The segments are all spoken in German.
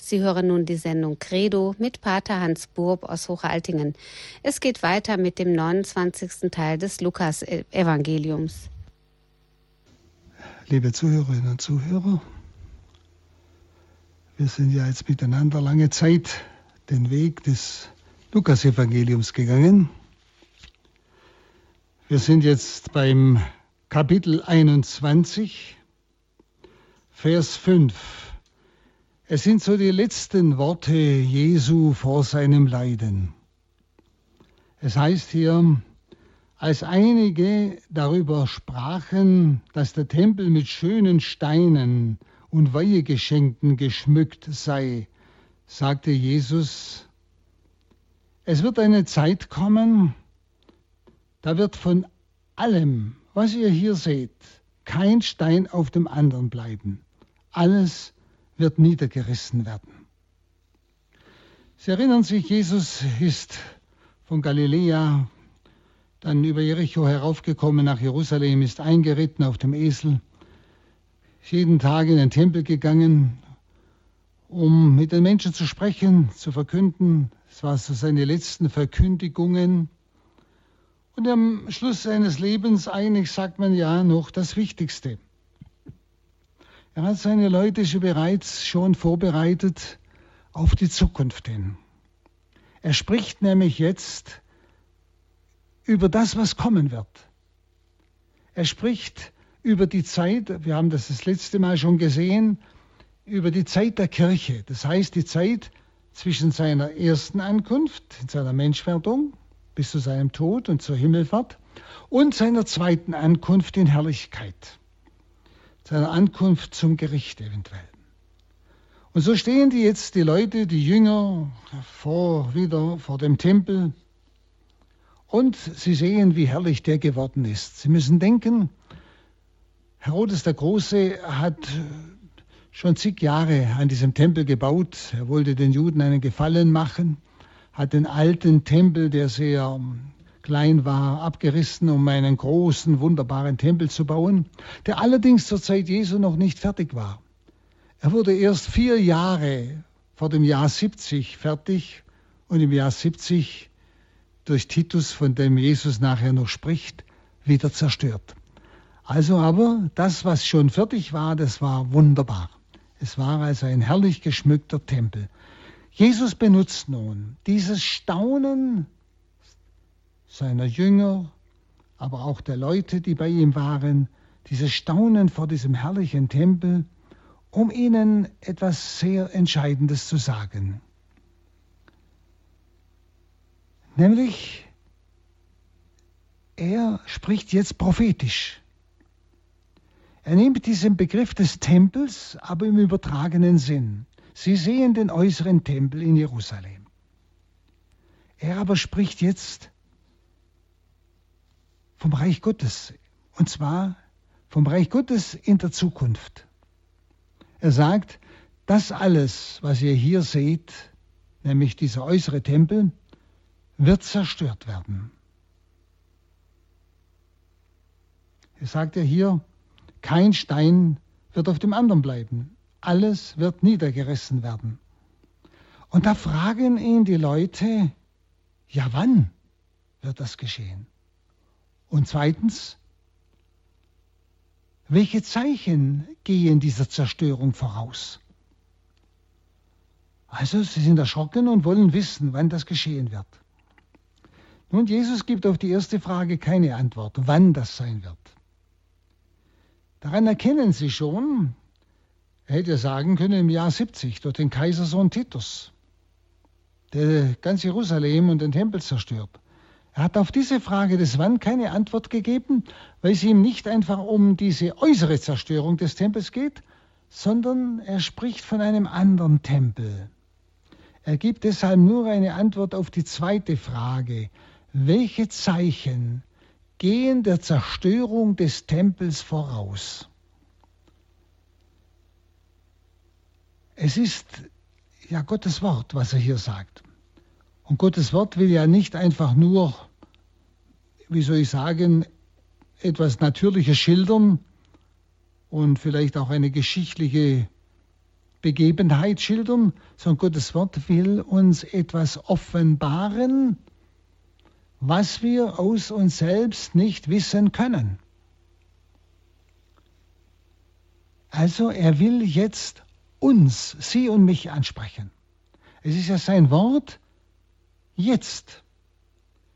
Sie hören nun die Sendung Credo mit Pater Hans Burb aus Hochaltingen. Es geht weiter mit dem 29. Teil des Lukas-Evangeliums. Liebe Zuhörerinnen und Zuhörer, wir sind ja jetzt miteinander lange Zeit den Weg des Lukas-Evangeliums gegangen. Wir sind jetzt beim Kapitel 21, Vers 5. Es sind so die letzten Worte Jesu vor seinem Leiden. Es heißt hier, als einige darüber sprachen, dass der Tempel mit schönen Steinen und Weihegeschenken geschmückt sei, sagte Jesus, es wird eine Zeit kommen, da wird von allem, was ihr hier seht, kein Stein auf dem anderen bleiben. Alles wird niedergerissen werden. Sie erinnern sich, Jesus ist von Galiläa dann über Jericho heraufgekommen nach Jerusalem, ist eingeritten auf dem Esel, ist jeden Tag in den Tempel gegangen, um mit den Menschen zu sprechen, zu verkünden. Es waren so seine letzten Verkündigungen. Und am Schluss seines Lebens eigentlich sagt man ja noch das Wichtigste. Er hat seine Leute schon bereits schon vorbereitet auf die Zukunft hin. Er spricht nämlich jetzt über das, was kommen wird. Er spricht über die Zeit, wir haben das das letzte Mal schon gesehen, über die Zeit der Kirche. Das heißt, die Zeit zwischen seiner ersten Ankunft, in seiner Menschwerdung, bis zu seinem Tod und zur Himmelfahrt und seiner zweiten Ankunft in Herrlichkeit seiner Ankunft zum Gericht eventuell. Und so stehen die jetzt, die Leute, die Jünger, vor, wieder vor dem Tempel und sie sehen, wie herrlich der geworden ist. Sie müssen denken, Herodes der Große hat schon zig Jahre an diesem Tempel gebaut. Er wollte den Juden einen Gefallen machen, hat den alten Tempel, der sehr klein war, abgerissen, um einen großen, wunderbaren Tempel zu bauen, der allerdings zur Zeit Jesu noch nicht fertig war. Er wurde erst vier Jahre vor dem Jahr 70 fertig und im Jahr 70 durch Titus, von dem Jesus nachher noch spricht, wieder zerstört. Also aber das, was schon fertig war, das war wunderbar. Es war also ein herrlich geschmückter Tempel. Jesus benutzt nun dieses Staunen seiner Jünger, aber auch der Leute, die bei ihm waren, dieses Staunen vor diesem herrlichen Tempel, um ihnen etwas sehr Entscheidendes zu sagen. Nämlich, er spricht jetzt prophetisch. Er nimmt diesen Begriff des Tempels, aber im übertragenen Sinn. Sie sehen den äußeren Tempel in Jerusalem. Er aber spricht jetzt vom Reich Gottes. Und zwar vom Reich Gottes in der Zukunft. Er sagt, das alles, was ihr hier seht, nämlich dieser äußere Tempel, wird zerstört werden. Er sagt ja hier, kein Stein wird auf dem anderen bleiben. Alles wird niedergerissen werden. Und da fragen ihn die Leute, ja wann wird das geschehen? Und zweitens, welche Zeichen gehen dieser Zerstörung voraus? Also sie sind erschrocken und wollen wissen, wann das geschehen wird. Nun, Jesus gibt auf die erste Frage keine Antwort, wann das sein wird. Daran erkennen Sie schon, er hätte sagen können im Jahr 70 durch den Kaisersohn Titus, der ganz Jerusalem und den Tempel zerstört. Er hat auf diese Frage des Wann keine Antwort gegeben, weil es ihm nicht einfach um diese äußere Zerstörung des Tempels geht, sondern er spricht von einem anderen Tempel. Er gibt deshalb nur eine Antwort auf die zweite Frage. Welche Zeichen gehen der Zerstörung des Tempels voraus? Es ist ja Gottes Wort, was er hier sagt. Und Gottes Wort will ja nicht einfach nur wie soll ich sagen, etwas Natürliches schildern und vielleicht auch eine geschichtliche Begebenheit schildern, sondern Gottes Wort will uns etwas offenbaren, was wir aus uns selbst nicht wissen können. Also er will jetzt uns, Sie und mich ansprechen. Es ist ja sein Wort jetzt.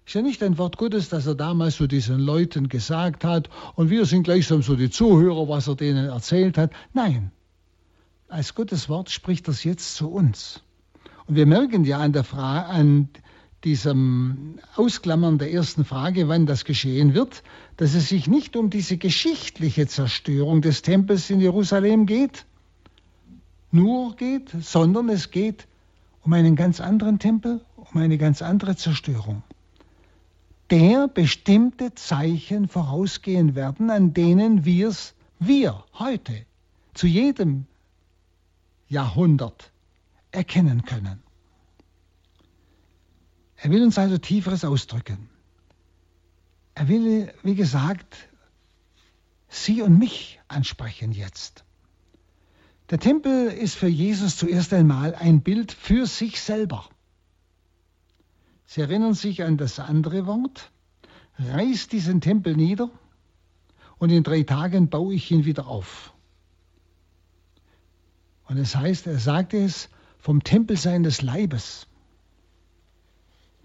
Ist ja nicht ein Wort Gottes, das er damals zu diesen Leuten gesagt hat und wir sind gleichsam so die Zuhörer, was er denen erzählt hat. Nein, als Gottes Wort spricht das jetzt zu uns. Und wir merken ja an der Frage, an diesem Ausklammern der ersten Frage, wann das geschehen wird, dass es sich nicht um diese geschichtliche Zerstörung des Tempels in Jerusalem geht, nur geht, sondern es geht um einen ganz anderen Tempel, um eine ganz andere Zerstörung. Der bestimmte Zeichen vorausgehen werden, an denen wir's, wir heute zu jedem Jahrhundert erkennen können. Er will uns also Tieferes ausdrücken. Er will, wie gesagt, Sie und mich ansprechen jetzt. Der Tempel ist für Jesus zuerst einmal ein Bild für sich selber. Sie erinnern sich an das andere Wort, reiß diesen Tempel nieder und in drei Tagen baue ich ihn wieder auf. Und es heißt, er sagte es vom Tempel seines Leibes.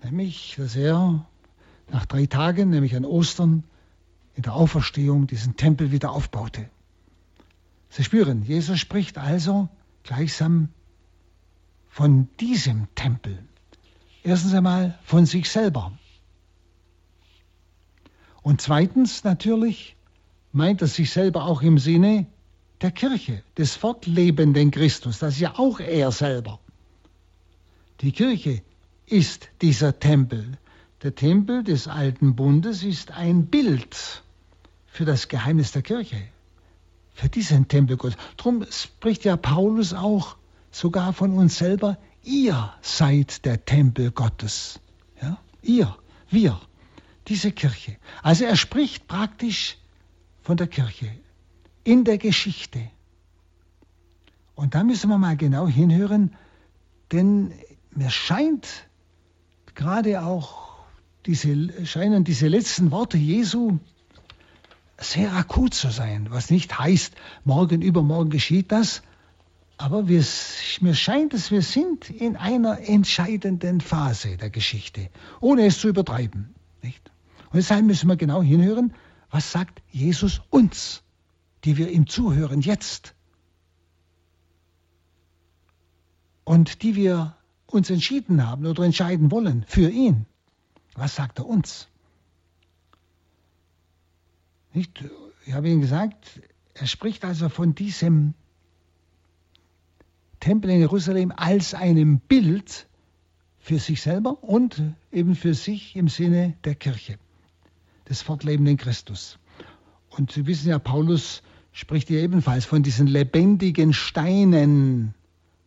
Nämlich, dass er nach drei Tagen, nämlich an Ostern, in der Auferstehung diesen Tempel wieder aufbaute. Sie spüren, Jesus spricht also gleichsam von diesem Tempel. Erstens einmal von sich selber. Und zweitens natürlich meint er sich selber auch im Sinne der Kirche, des fortlebenden Christus. Das ist ja auch er selber. Die Kirche ist dieser Tempel. Der Tempel des alten Bundes ist ein Bild für das Geheimnis der Kirche, für diesen Tempel Gottes. Darum spricht ja Paulus auch sogar von uns selber, ihr seid der Tempel Gottes. Ja? Ihr, wir, diese Kirche. Also er spricht praktisch von der Kirche in der Geschichte. Und da müssen wir mal genau hinhören, denn mir scheint, gerade auch diese, scheinen diese letzten Worte Jesu sehr akut zu sein, was nicht heißt, morgen, übermorgen geschieht das, aber wir, mir scheint es, wir sind in einer entscheidenden Phase der Geschichte, ohne es zu übertreiben. Nicht? Und deshalb müssen wir genau hinhören, was sagt Jesus uns, die wir ihm zuhören jetzt und die wir uns entschieden haben oder entscheiden wollen für ihn. Was sagt er uns? Nicht? Ich habe Ihnen gesagt, er spricht also von diesem Tempel in Jerusalem als einem Bild für sich selber und eben für sich im Sinne der Kirche, des fortlebenden Christus. Und Sie wissen ja, Paulus spricht hier ebenfalls von diesen lebendigen Steinen,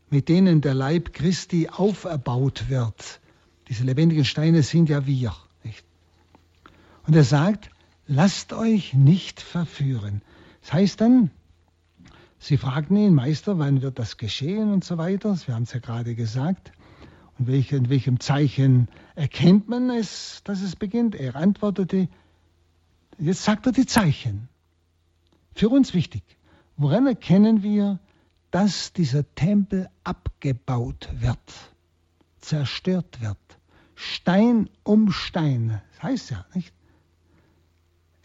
mit denen der Leib Christi auferbaut wird. Diese lebendigen Steine sind ja wir. Nicht? Und er sagt, lasst euch nicht verführen. Das heißt dann, sie fragten ihn, Meister, wann wird das geschehen und so weiter. Wir haben es ja gerade gesagt. Und welch, in welchem Zeichen erkennt man es, dass es beginnt? Er antwortete, jetzt sagt er die Zeichen. Für uns wichtig. Woran erkennen wir, dass dieser Tempel abgebaut wird, zerstört wird. Stein um Stein. Das heißt ja, nicht?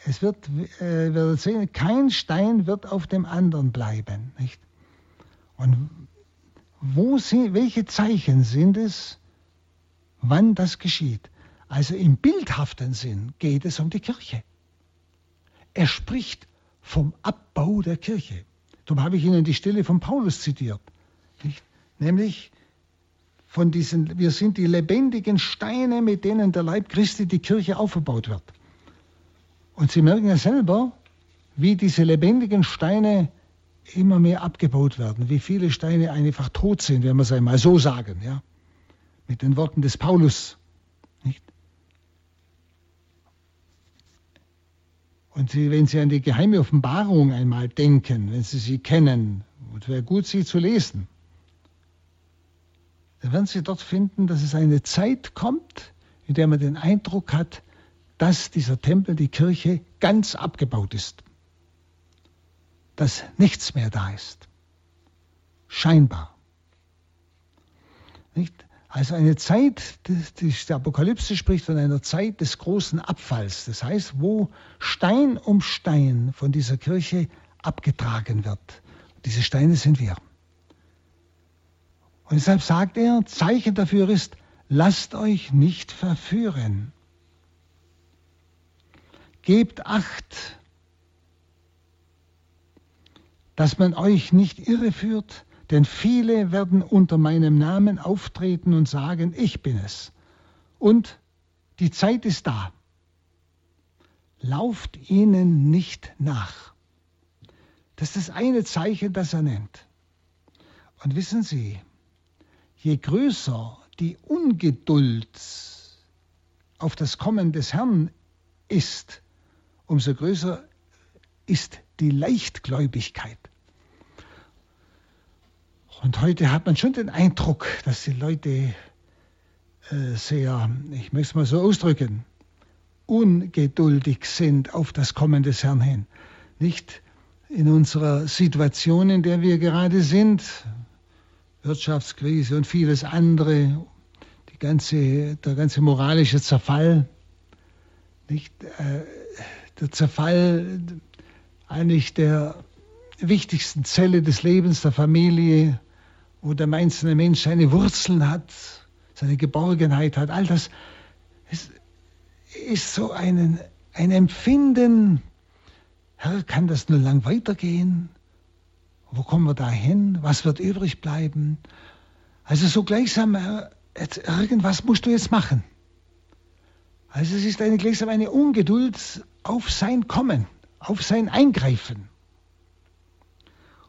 Es wird, äh, wir sehen, kein Stein wird auf dem anderen bleiben, nicht? Und wo sind, welche Zeichen sind es, wann das geschieht? Also im bildhaften Sinn geht es um die Kirche. Er spricht vom Abbau der Kirche. Darum habe ich Ihnen die Stelle von Paulus zitiert. Nicht? Nämlich von diesen, wir sind die lebendigen Steine, mit denen der Leib Christi, die Kirche aufgebaut wird. Und Sie merken ja selber, wie diese lebendigen Steine immer mehr abgebaut werden, wie viele Steine einfach tot sind, wenn wir es einmal so sagen, ja, mit den Worten des Paulus. Nicht? Und Sie, wenn Sie an die geheime Offenbarung einmal denken, wenn Sie sie kennen, es wäre gut, sie zu lesen, dann werden Sie dort finden, dass es eine Zeit kommt, in der man den Eindruck hat, dass dieser Tempel, die Kirche, ganz abgebaut ist. Dass nichts mehr da ist. Scheinbar. Nicht? Also eine Zeit, die, der Apokalypse spricht von einer Zeit des großen Abfalls. Das heißt, wo Stein um Stein von dieser Kirche abgetragen wird. Diese Steine sind wir. Und deshalb sagt er, Zeichen dafür ist, lasst euch nicht verführen. Gebt acht, dass man euch nicht irreführt, denn viele werden unter meinem Namen auftreten und sagen, ich bin es. Und die Zeit ist da. Lauft ihnen nicht nach. Das ist das eine Zeichen, das er nennt. Und wissen Sie, je größer die Ungeduld auf das Kommen des Herrn ist, umso größer ist die Leichtgläubigkeit. Und heute hat man schon den Eindruck, dass die Leute äh, sehr, ich möchte es mal so ausdrücken, ungeduldig sind auf das Kommen des Herrn hin. Nicht in unserer Situation, in der wir gerade sind, Wirtschaftskrise und vieles andere, ganze, der ganze moralische Zerfall, nicht, äh, der Zerfall eigentlich der wichtigsten Zelle des Lebens, der Familie, wo der einzelne Mensch seine Wurzeln hat, seine Geborgenheit hat, all das ist, ist so ein, ein Empfinden, Herr, kann das nur lang weitergehen? Wo kommen wir da hin? Was wird übrig bleiben? Also so gleichsam, jetzt, irgendwas musst du jetzt machen. Also es ist eine, gleichsam eine Ungeduld auf sein Kommen, auf sein Eingreifen.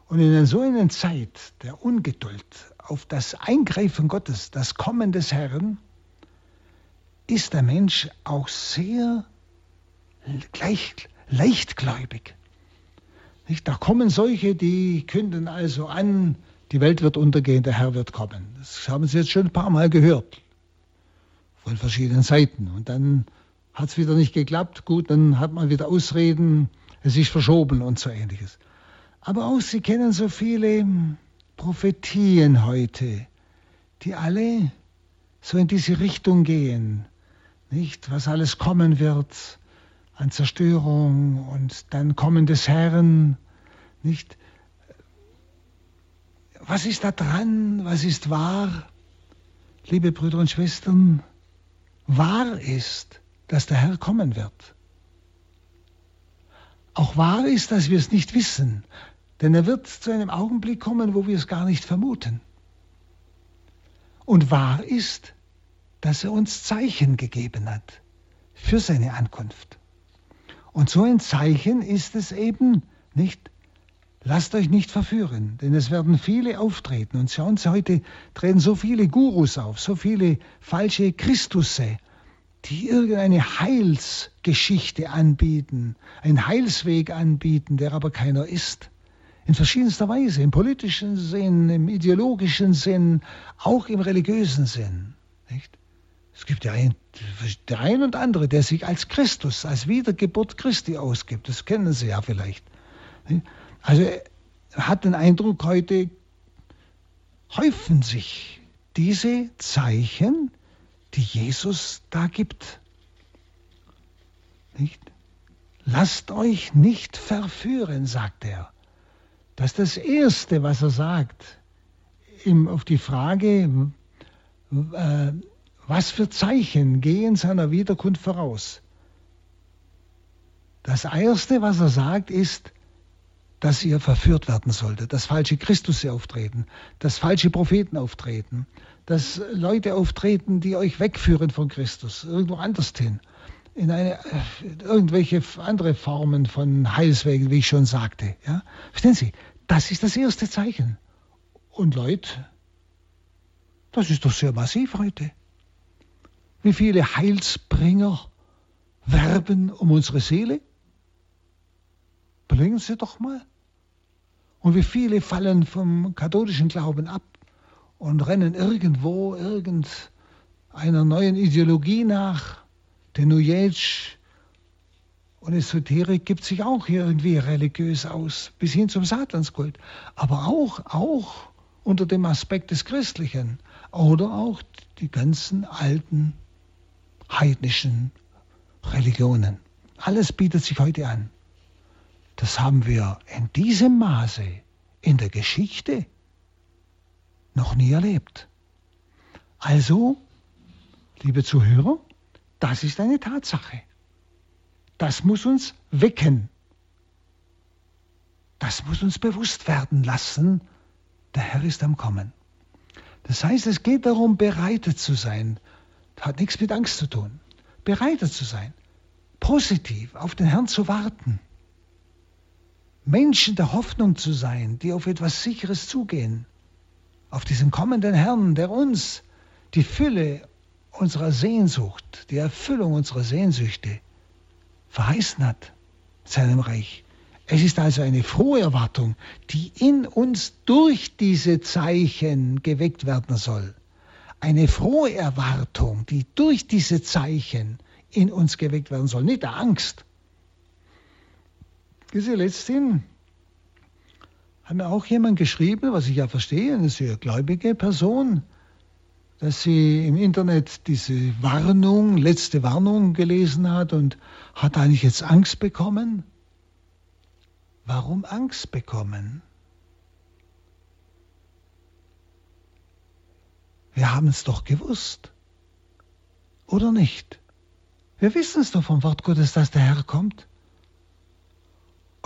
Und in so einer Zeit der Ungeduld auf das Eingreifen Gottes, das Kommen des Herrn, ist der Mensch auch sehr gleich, leichtgläubig. Nicht? Da kommen solche, die künden also an, die Welt wird untergehen, der Herr wird kommen. Das haben Sie jetzt schon ein paar Mal gehört. Von verschiedenen Seiten. Und dann hat es wieder nicht geklappt. Gut, dann hat man wieder Ausreden, es ist verschoben und so ähnliches. Aber auch Sie kennen so viele Prophetien heute, die alle so in diese Richtung gehen. Nicht, was alles kommen wird, an Zerstörung und dann Kommen des Herrn, nicht? Was ist da dran? Was ist wahr? Liebe Brüder und Schwestern, wahr ist, dass der Herr kommen wird. Auch wahr ist, dass wir es nicht wissen, denn er wird zu einem Augenblick kommen, wo wir es gar nicht vermuten. Und wahr ist, dass er uns Zeichen gegeben hat für seine Ankunft. Und so ein Zeichen ist es eben nicht. Lasst euch nicht verführen, denn es werden viele auftreten. Und schauen Sie, heute treten so viele Gurus auf, so viele falsche Christusse, die irgendeine Heilsgeschichte anbieten, einen Heilsweg anbieten, der aber keiner ist. In verschiedenster Weise, im politischen Sinn, im ideologischen Sinn, auch im religiösen Sinn. Nicht? Es gibt ja ein, der ein und andere, der sich als Christus, als Wiedergeburt Christi ausgibt. Das kennen Sie ja vielleicht. Also hat den Eindruck, heute häufen sich diese Zeichen, die Jesus da gibt. Nicht? Lasst euch nicht verführen, sagt er. Das ist das Erste, was er sagt, ihm auf die Frage, äh, was für Zeichen gehen seiner Wiederkunft voraus? Das Erste, was er sagt, ist, dass ihr verführt werden solltet, dass falsche Christus auftreten, dass falsche Propheten auftreten, dass Leute auftreten, die euch wegführen von Christus, irgendwo anders hin, in eine, irgendwelche andere Formen von Heilswegen, wie ich schon sagte. Ja? Verstehen Sie, das ist das erste Zeichen. Und Leute, das ist doch sehr massiv heute wie viele Heilsbringer werben um unsere Seele? Bringen Sie doch mal. Und wie viele fallen vom katholischen Glauben ab und rennen irgendwo irgendeiner neuen Ideologie nach. Der New Age und Esoterik gibt sich auch irgendwie religiös aus, bis hin zum Satanskult. Aber auch, auch unter dem Aspekt des Christlichen. Oder auch die ganzen alten heidnischen Religionen. Alles bietet sich heute an. Das haben wir in diesem Maße in der Geschichte noch nie erlebt. Also, liebe Zuhörer, das ist eine Tatsache. Das muss uns wecken. Das muss uns bewusst werden lassen, der Herr ist am Kommen. Das heißt, es geht darum, bereitet zu sein. Das hat nichts mit Angst zu tun. Bereitet zu sein. Positiv auf den Herrn zu warten. Menschen der Hoffnung zu sein, die auf etwas Sicheres zugehen. Auf diesen kommenden Herrn, der uns die Fülle unserer Sehnsucht, die Erfüllung unserer Sehnsüchte verheißen hat, seinem Reich. Es ist also eine frohe Erwartung, die in uns durch diese Zeichen geweckt werden soll. Eine frohe Erwartung, die durch diese Zeichen in uns geweckt werden soll, nicht der Angst. Diese letzten hat mir auch jemand geschrieben, was ich ja verstehe, eine sehr gläubige Person, dass sie im Internet diese Warnung, letzte Warnung gelesen hat und hat eigentlich jetzt Angst bekommen. Warum Angst bekommen? Wir haben es doch gewusst. Oder nicht? Wir wissen es doch vom Wort Gottes, dass der Herr kommt.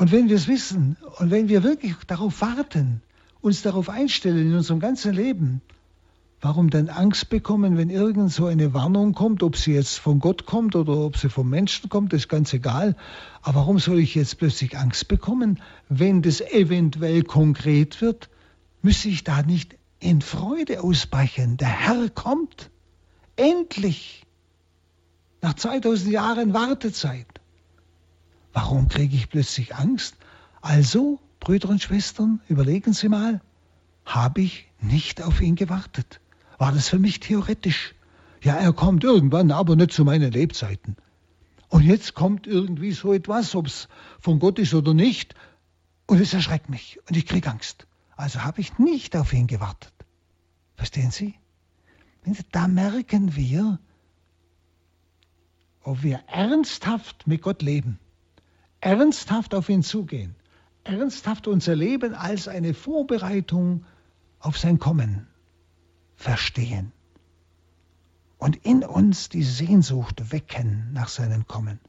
Und wenn wir es wissen und wenn wir wirklich darauf warten, uns darauf einstellen in unserem ganzen Leben, Warum denn Angst bekommen, wenn irgend so eine Warnung kommt, ob sie jetzt von Gott kommt oder ob sie vom Menschen kommt, ist ganz egal. Aber warum soll ich jetzt plötzlich Angst bekommen, wenn das eventuell konkret wird? Müsste ich da nicht in Freude ausbrechen? Der Herr kommt. Endlich. Nach 2000 Jahren Wartezeit. Warum kriege ich plötzlich Angst? Also, Brüder und Schwestern, überlegen Sie mal, habe ich nicht auf ihn gewartet? war das für mich theoretisch. Ja, er kommt irgendwann, aber nicht zu meinen Lebzeiten. Und jetzt kommt irgendwie so etwas, ob es von Gott ist oder nicht, und es erschreckt mich und ich kriege Angst. Also habe ich nicht auf ihn gewartet. Verstehen Sie? Da merken wir, ob wir ernsthaft mit Gott leben, ernsthaft auf ihn zugehen, ernsthaft unser Leben als eine Vorbereitung auf sein Kommen verstehen und in uns die Sehnsucht wecken nach seinem Kommen.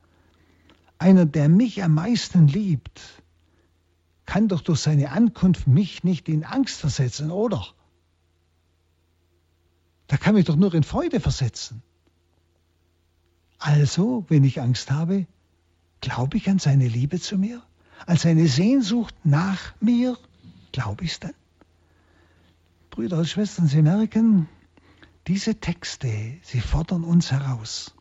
Einer, der mich am meisten liebt, kann doch durch seine Ankunft mich nicht in Angst versetzen, oder? Da kann mich doch nur in Freude versetzen. Also, wenn ich Angst habe, glaube ich an seine Liebe zu mir, an seine Sehnsucht nach mir, glaube ich es dann? Brüder und Schwestern, Sie merken, diese Texte, sie fordern uns heraus.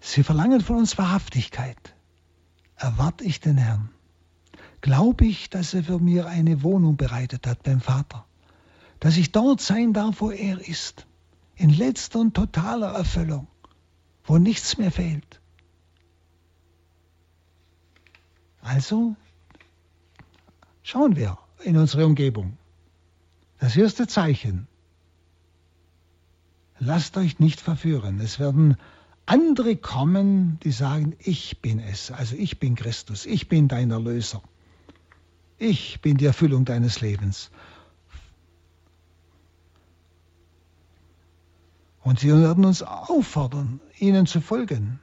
Sie verlangen von uns Wahrhaftigkeit. Erwarte ich den Herrn? Glaube ich, dass er für mir eine Wohnung bereitet hat beim Vater? Dass ich dort sein darf, wo er ist? In letzter und totaler Erfüllung, wo nichts mehr fehlt. Also schauen wir in unsere Umgebung. Das erste Zeichen. Lasst euch nicht verführen. Es werden andere kommen, die sagen, ich bin es, also ich bin Christus, ich bin dein Erlöser. Ich bin die Erfüllung deines Lebens. Und sie werden uns auffordern, ihnen zu folgen.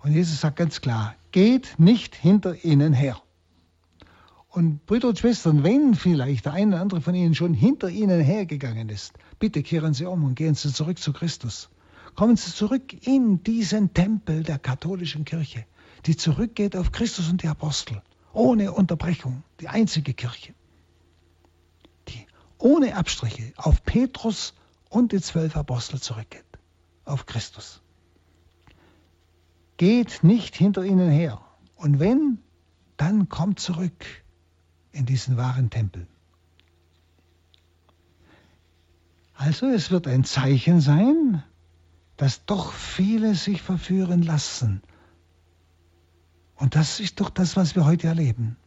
Und Jesus sagt ganz klar, geht nicht hinter ihnen her. Und Brüder und Schwestern, wenn vielleicht der eine oder andere von Ihnen schon hinter Ihnen hergegangen ist, bitte kehren Sie um und gehen Sie zurück zu Christus. Kommen Sie zurück in diesen Tempel der katholischen Kirche, die zurückgeht auf Christus und die Apostel, ohne Unterbrechung, die einzige Kirche, die ohne Abstriche auf Petrus und die zwölf Apostel zurückgeht, auf Christus. Geht nicht hinter ihnen her. Und wenn, dann kommt zurück in diesen wahren Tempel. Also es wird ein Zeichen sein, dass doch viele sich verführen lassen. Und das ist doch das, was wir heute erleben.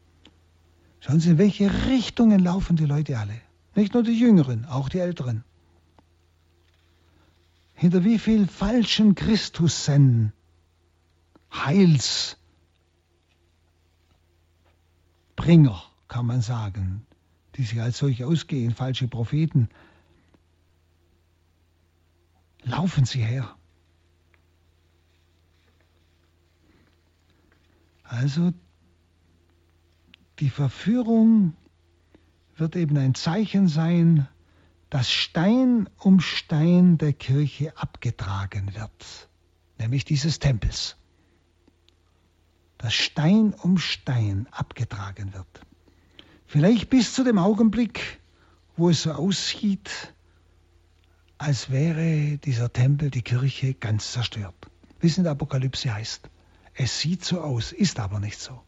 Schauen Sie, in welche Richtungen laufen die Leute alle. Nicht nur die Jüngeren, auch die Älteren. Hinter wie viel falschen Christussen, Heilsbringer, kann man sagen, die sich als solche ausgehen, falsche Propheten, laufen sie her. Also die Verführung wird eben ein Zeichen sein, dass Stein um Stein der Kirche abgetragen wird, nämlich dieses Tempels. Dass Stein um Stein abgetragen wird. Vielleicht bis zu dem Augenblick, wo es so aussieht, als wäre dieser Tempel, die Kirche, ganz zerstört. Wie es in der Apokalypse heißt. Es sieht so aus, ist aber nicht so.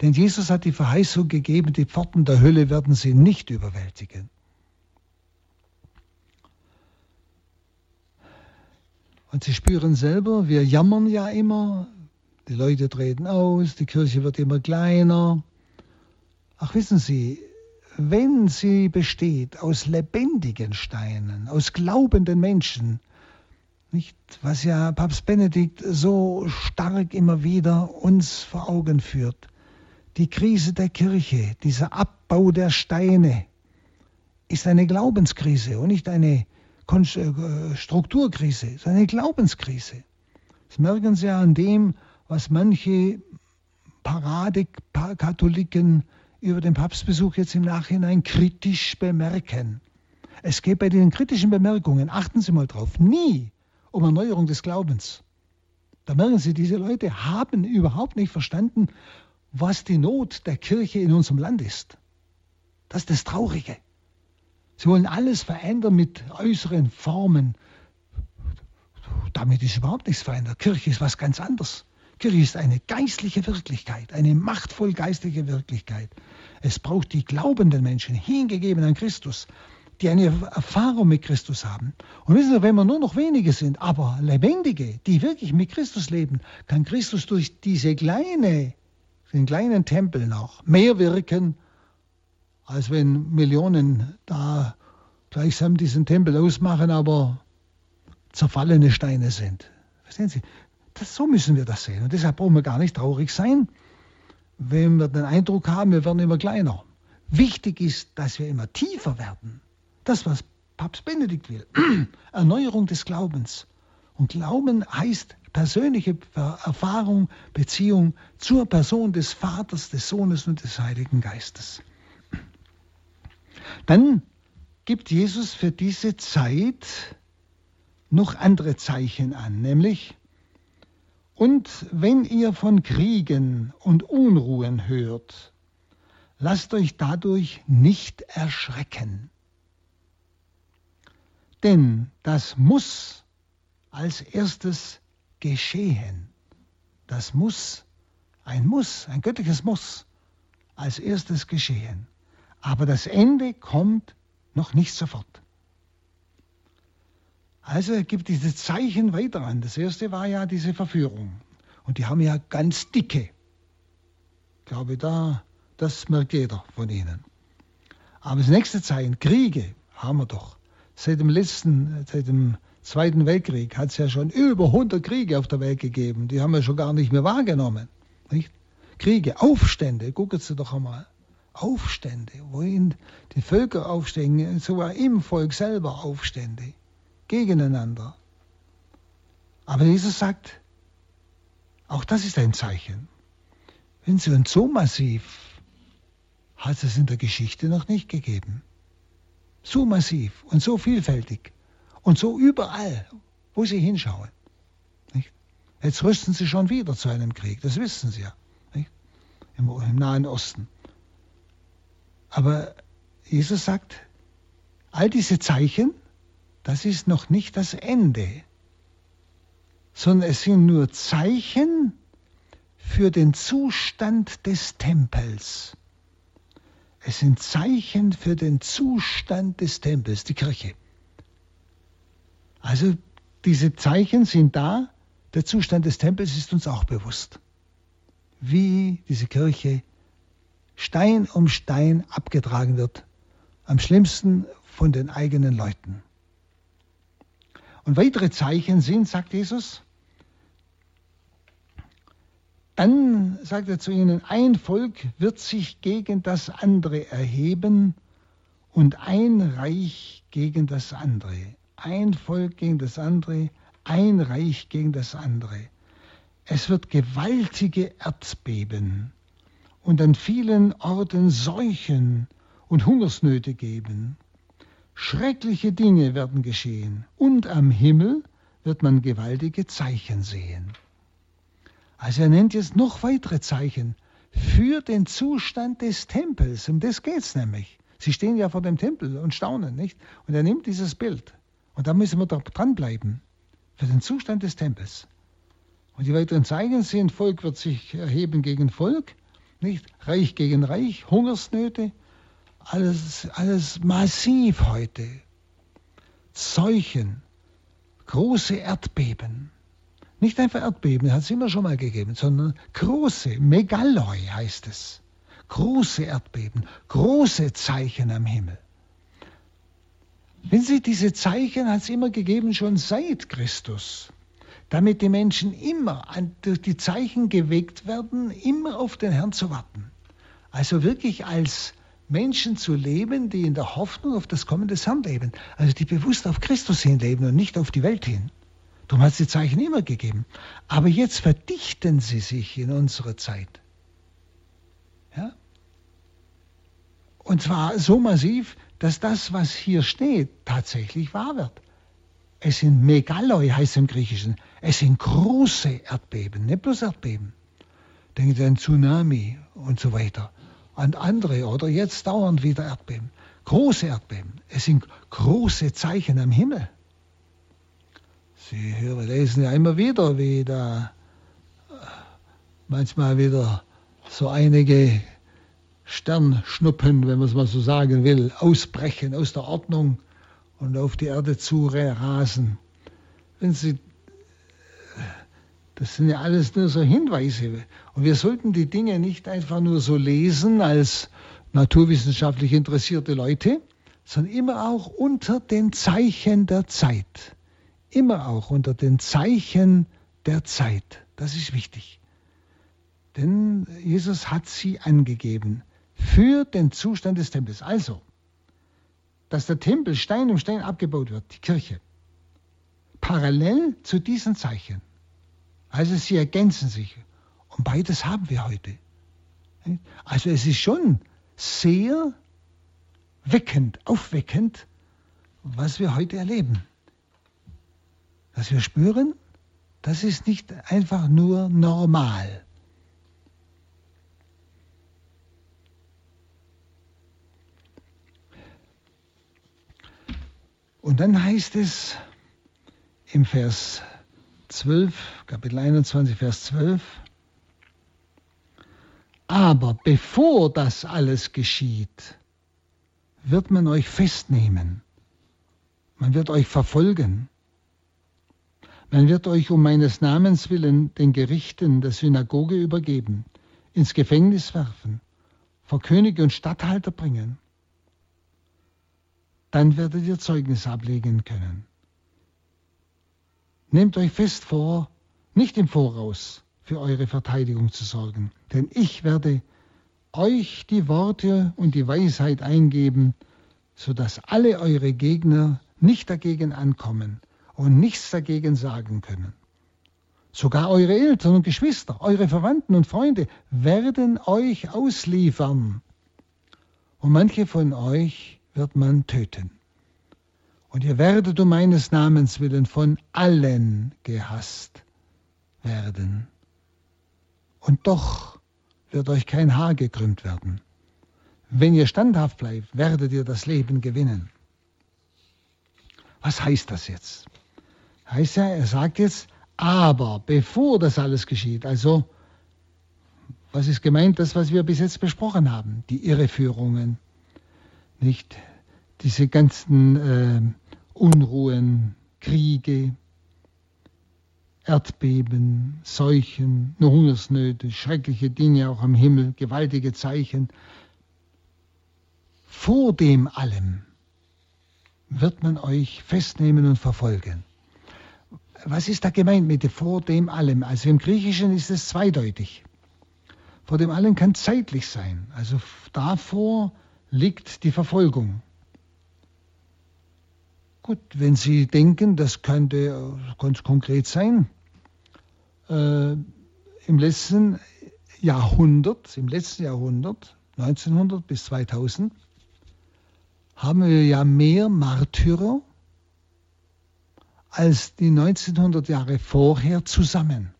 Denn Jesus hat die Verheißung gegeben, die Pforten der Hölle werden sie nicht überwältigen. Und sie spüren selber, wir jammern ja immer, die Leute treten aus, die Kirche wird immer kleiner. Ach wissen Sie, wenn sie besteht aus lebendigen Steinen, aus glaubenden Menschen, nicht, was ja Papst Benedikt so stark immer wieder uns vor Augen führt. Die Krise der Kirche, dieser Abbau der Steine, ist eine Glaubenskrise und nicht eine äh, Strukturkrise, ist eine Glaubenskrise. Das merken Sie ja an dem, was manche Paradekatholiken über den Papstbesuch jetzt im Nachhinein kritisch bemerken. Es geht bei den kritischen Bemerkungen, achten Sie mal drauf, nie um Erneuerung des Glaubens. Da merken Sie, diese Leute haben überhaupt nicht verstanden, was die Not der Kirche in unserem Land ist. Das ist das Traurige. Sie wollen alles verändern mit äußeren Formen. Damit ist überhaupt nichts verändert. Kirche ist was ganz anderes. Kirche ist eine geistliche Wirklichkeit, eine machtvoll geistliche Wirklichkeit. Es braucht die glaubenden Menschen, hingegeben an Christus, die eine Erfahrung mit Christus haben. Und wissen Sie, wenn wir nur noch wenige sind, aber lebendige, die wirklich mit Christus leben, kann Christus durch diese kleine, den kleinen Tempel noch mehr wirken, als wenn Millionen da gleichsam diesen Tempel ausmachen, aber zerfallene Steine sind. Verstehen Sie? Das, so müssen wir das sehen. Und deshalb brauchen wir gar nicht traurig sein, wenn wir den Eindruck haben, wir werden immer kleiner. Wichtig ist, dass wir immer tiefer werden. Das, was Papst Benedikt will. Erneuerung des Glaubens. Und Glauben heißt persönliche Erfahrung, Beziehung zur Person des Vaters, des Sohnes und des Heiligen Geistes. Dann gibt Jesus für diese Zeit noch andere Zeichen an, nämlich und wenn ihr von Kriegen und Unruhen hört, lasst euch dadurch nicht erschrecken. Denn das muss als erstes geschehen. Das muss, ein Muss, ein göttliches Muss, als erstes geschehen. Aber das Ende kommt noch nicht sofort. Also er gibt diese Zeichen weiter an. Das erste war ja diese Verführung. Und die haben ja ganz dicke. Ich glaube, da, das merkt jeder von ihnen. Aber das nächste Zeichen, Kriege, haben wir doch. Seit dem letzten, seit dem Zweiten Weltkrieg hat es ja schon über 100 Kriege auf der Welt gegeben. Die haben wir schon gar nicht mehr wahrgenommen. Nicht? Kriege, Aufstände, gucken Sie doch einmal. Aufstände, wohin die Völker aufstehen, sogar im Volk selber Aufstände gegeneinander. Aber Jesus sagt, auch das ist ein Zeichen. Wenn Sie uns so massiv hat es in der Geschichte noch nicht gegeben. So massiv und so vielfältig und so überall, wo Sie hinschauen. Nicht? Jetzt rüsten Sie schon wieder zu einem Krieg, das wissen Sie ja. Im, Im Nahen Osten. Aber Jesus sagt, all diese Zeichen das ist noch nicht das Ende, sondern es sind nur Zeichen für den Zustand des Tempels. Es sind Zeichen für den Zustand des Tempels, die Kirche. Also diese Zeichen sind da, der Zustand des Tempels ist uns auch bewusst. Wie diese Kirche Stein um Stein abgetragen wird, am schlimmsten von den eigenen Leuten. Und weitere Zeichen sind, sagt Jesus, dann sagt er zu ihnen, ein Volk wird sich gegen das andere erheben und ein Reich gegen das andere. Ein Volk gegen das andere, ein Reich gegen das andere. Es wird gewaltige Erdbeben und an vielen Orten Seuchen und Hungersnöte geben. Schreckliche Dinge werden geschehen und am Himmel wird man gewaltige Zeichen sehen. Also er nennt jetzt noch weitere Zeichen für den Zustand des Tempels. Um das geht es nämlich. Sie stehen ja vor dem Tempel und staunen, nicht? Und er nimmt dieses Bild. Und da müssen wir dranbleiben. Für den Zustand des Tempels. Und die weiteren Zeichen sind, Volk wird sich erheben gegen Volk, nicht? Reich gegen Reich, Hungersnöte, alles, alles massiv heute. Seuchen, große Erdbeben. Nicht einfach Erdbeben, hat es immer schon mal gegeben, sondern große, Megaloi heißt es. Große Erdbeben, große Zeichen am Himmel. Wenn Sie diese Zeichen hat es immer gegeben, schon seit Christus, damit die Menschen immer an, durch die Zeichen geweckt werden, immer auf den Herrn zu warten. Also wirklich als Menschen zu leben, die in der Hoffnung auf das Kommen des Herrn leben. Also die bewusst auf Christus hin leben und nicht auf die Welt hin. Darum hat es die Zeichen immer gegeben. Aber jetzt verdichten sie sich in unserer Zeit. Ja? Und zwar so massiv, dass das, was hier steht, tatsächlich wahr wird. Es sind Megaloi, heißt es im Griechischen. Es sind große Erdbeben, nicht bloß Erdbeben. Denken Sie an Tsunami und so weiter. An andere oder jetzt dauernd wieder Erdbeben. Große Erdbeben. Es sind große Zeichen am Himmel. Sie hören, lesen ja immer wieder, wie da äh, manchmal wieder so einige Sternschnuppen, wenn man es mal so sagen will, ausbrechen aus der Ordnung und auf die Erde zu rasen. Wenn Sie, das sind ja alles nur so Hinweise. Und wir sollten die Dinge nicht einfach nur so lesen als naturwissenschaftlich interessierte Leute, sondern immer auch unter den Zeichen der Zeit immer auch unter den Zeichen der Zeit. Das ist wichtig. Denn Jesus hat sie angegeben für den Zustand des Tempels. Also, dass der Tempel Stein um Stein abgebaut wird, die Kirche, parallel zu diesen Zeichen. Also sie ergänzen sich. Und beides haben wir heute. Also es ist schon sehr weckend, aufweckend, was wir heute erleben dass wir spüren, das ist nicht einfach nur normal. Und dann heißt es im Vers 12, Kapitel 21, Vers 12, aber bevor das alles geschieht, wird man euch festnehmen, man wird euch verfolgen, man wird euch um meines Namens willen den Gerichten der Synagoge übergeben, ins Gefängnis werfen, vor Könige und Statthalter bringen. Dann werdet ihr Zeugnis ablegen können. Nehmt euch fest vor, nicht im Voraus für eure Verteidigung zu sorgen, denn ich werde euch die Worte und die Weisheit eingeben, sodass alle eure Gegner nicht dagegen ankommen und nichts dagegen sagen können. Sogar eure Eltern und Geschwister, eure Verwandten und Freunde werden euch ausliefern. Und manche von euch wird man töten. Und ihr werdet um meines Namens willen von allen gehasst werden. Und doch wird euch kein Haar gekrümmt werden. Wenn ihr standhaft bleibt, werdet ihr das Leben gewinnen. Was heißt das jetzt? heißt ja, er sagt jetzt, aber bevor das alles geschieht, also was ist gemeint, das, was wir bis jetzt besprochen haben, die Irreführungen, nicht diese ganzen äh, Unruhen, Kriege, Erdbeben, Seuchen, Hungersnöte, schreckliche Dinge auch am Himmel, gewaltige Zeichen. Vor dem allem wird man euch festnehmen und verfolgen. Was ist da gemeint mit vor dem allem? Also im Griechischen ist es zweideutig. Vor dem allem kann zeitlich sein. Also davor liegt die Verfolgung. Gut, wenn Sie denken, das könnte ganz konkret sein, äh, im letzten Jahrhundert, im letzten Jahrhundert, 1900 bis 2000, haben wir ja mehr Märtyrer als die 1900 Jahre vorher zusammen.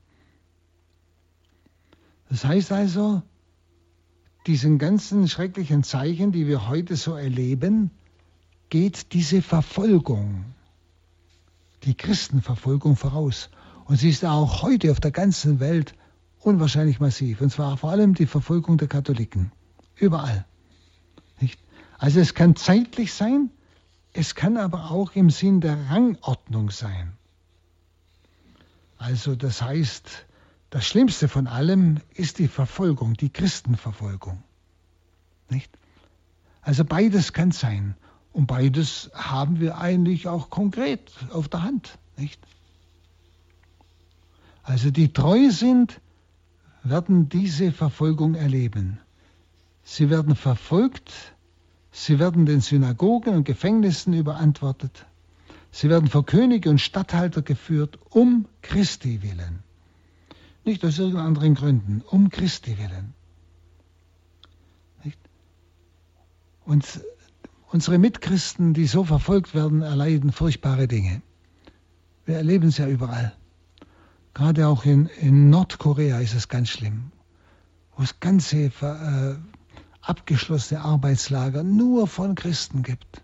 Das heißt also, diesen ganzen schrecklichen Zeichen, die wir heute so erleben, geht diese Verfolgung, die Christenverfolgung voraus. Und sie ist auch heute auf der ganzen Welt unwahrscheinlich massiv. Und zwar vor allem die Verfolgung der Katholiken. Überall. Nicht? Also es kann zeitlich sein, es kann aber auch im Sinn der Rangordnung sein. Also das heißt, das Schlimmste von allem ist die Verfolgung, die Christenverfolgung. Nicht? Also beides kann sein. Und beides haben wir eigentlich auch konkret auf der Hand, nicht? Also die treu sind, werden diese Verfolgung erleben. Sie werden verfolgt, sie werden den Synagogen und Gefängnissen überantwortet, sie werden vor Könige und Statthalter geführt, um Christi willen. Nicht aus irgendeinen anderen Gründen, um Christi willen. Nicht? Und Unsere Mitchristen, die so verfolgt werden, erleiden furchtbare Dinge. Wir erleben es ja überall. Gerade auch in, in Nordkorea ist es ganz schlimm, wo es ganze äh, abgeschlossene Arbeitslager nur von Christen gibt.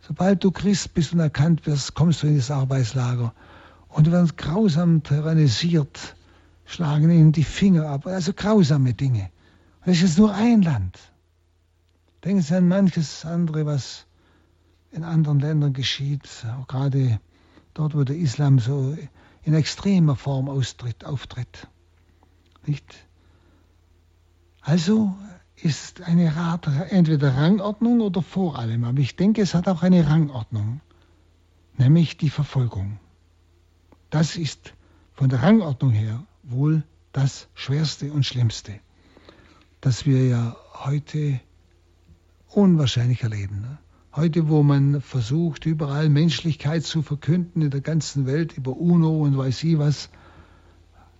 Sobald du Christ bist und erkannt wirst, kommst du in das Arbeitslager und du wirst grausam tyrannisiert, schlagen ihnen die Finger ab, also grausame Dinge. Das ist jetzt nur ein Land. Denken Sie an manches andere, was in anderen Ländern geschieht, auch gerade dort, wo der Islam so in extremer Form austritt, auftritt. Nicht? Also ist eine Rat entweder Rangordnung oder vor allem, aber ich denke, es hat auch eine Rangordnung, nämlich die Verfolgung. Das ist von der Rangordnung her wohl das Schwerste und Schlimmste, das wir ja heute unwahrscheinlich erleben. Ne? Heute, wo man versucht, überall Menschlichkeit zu verkünden in der ganzen Welt über UNO und weiß ich was,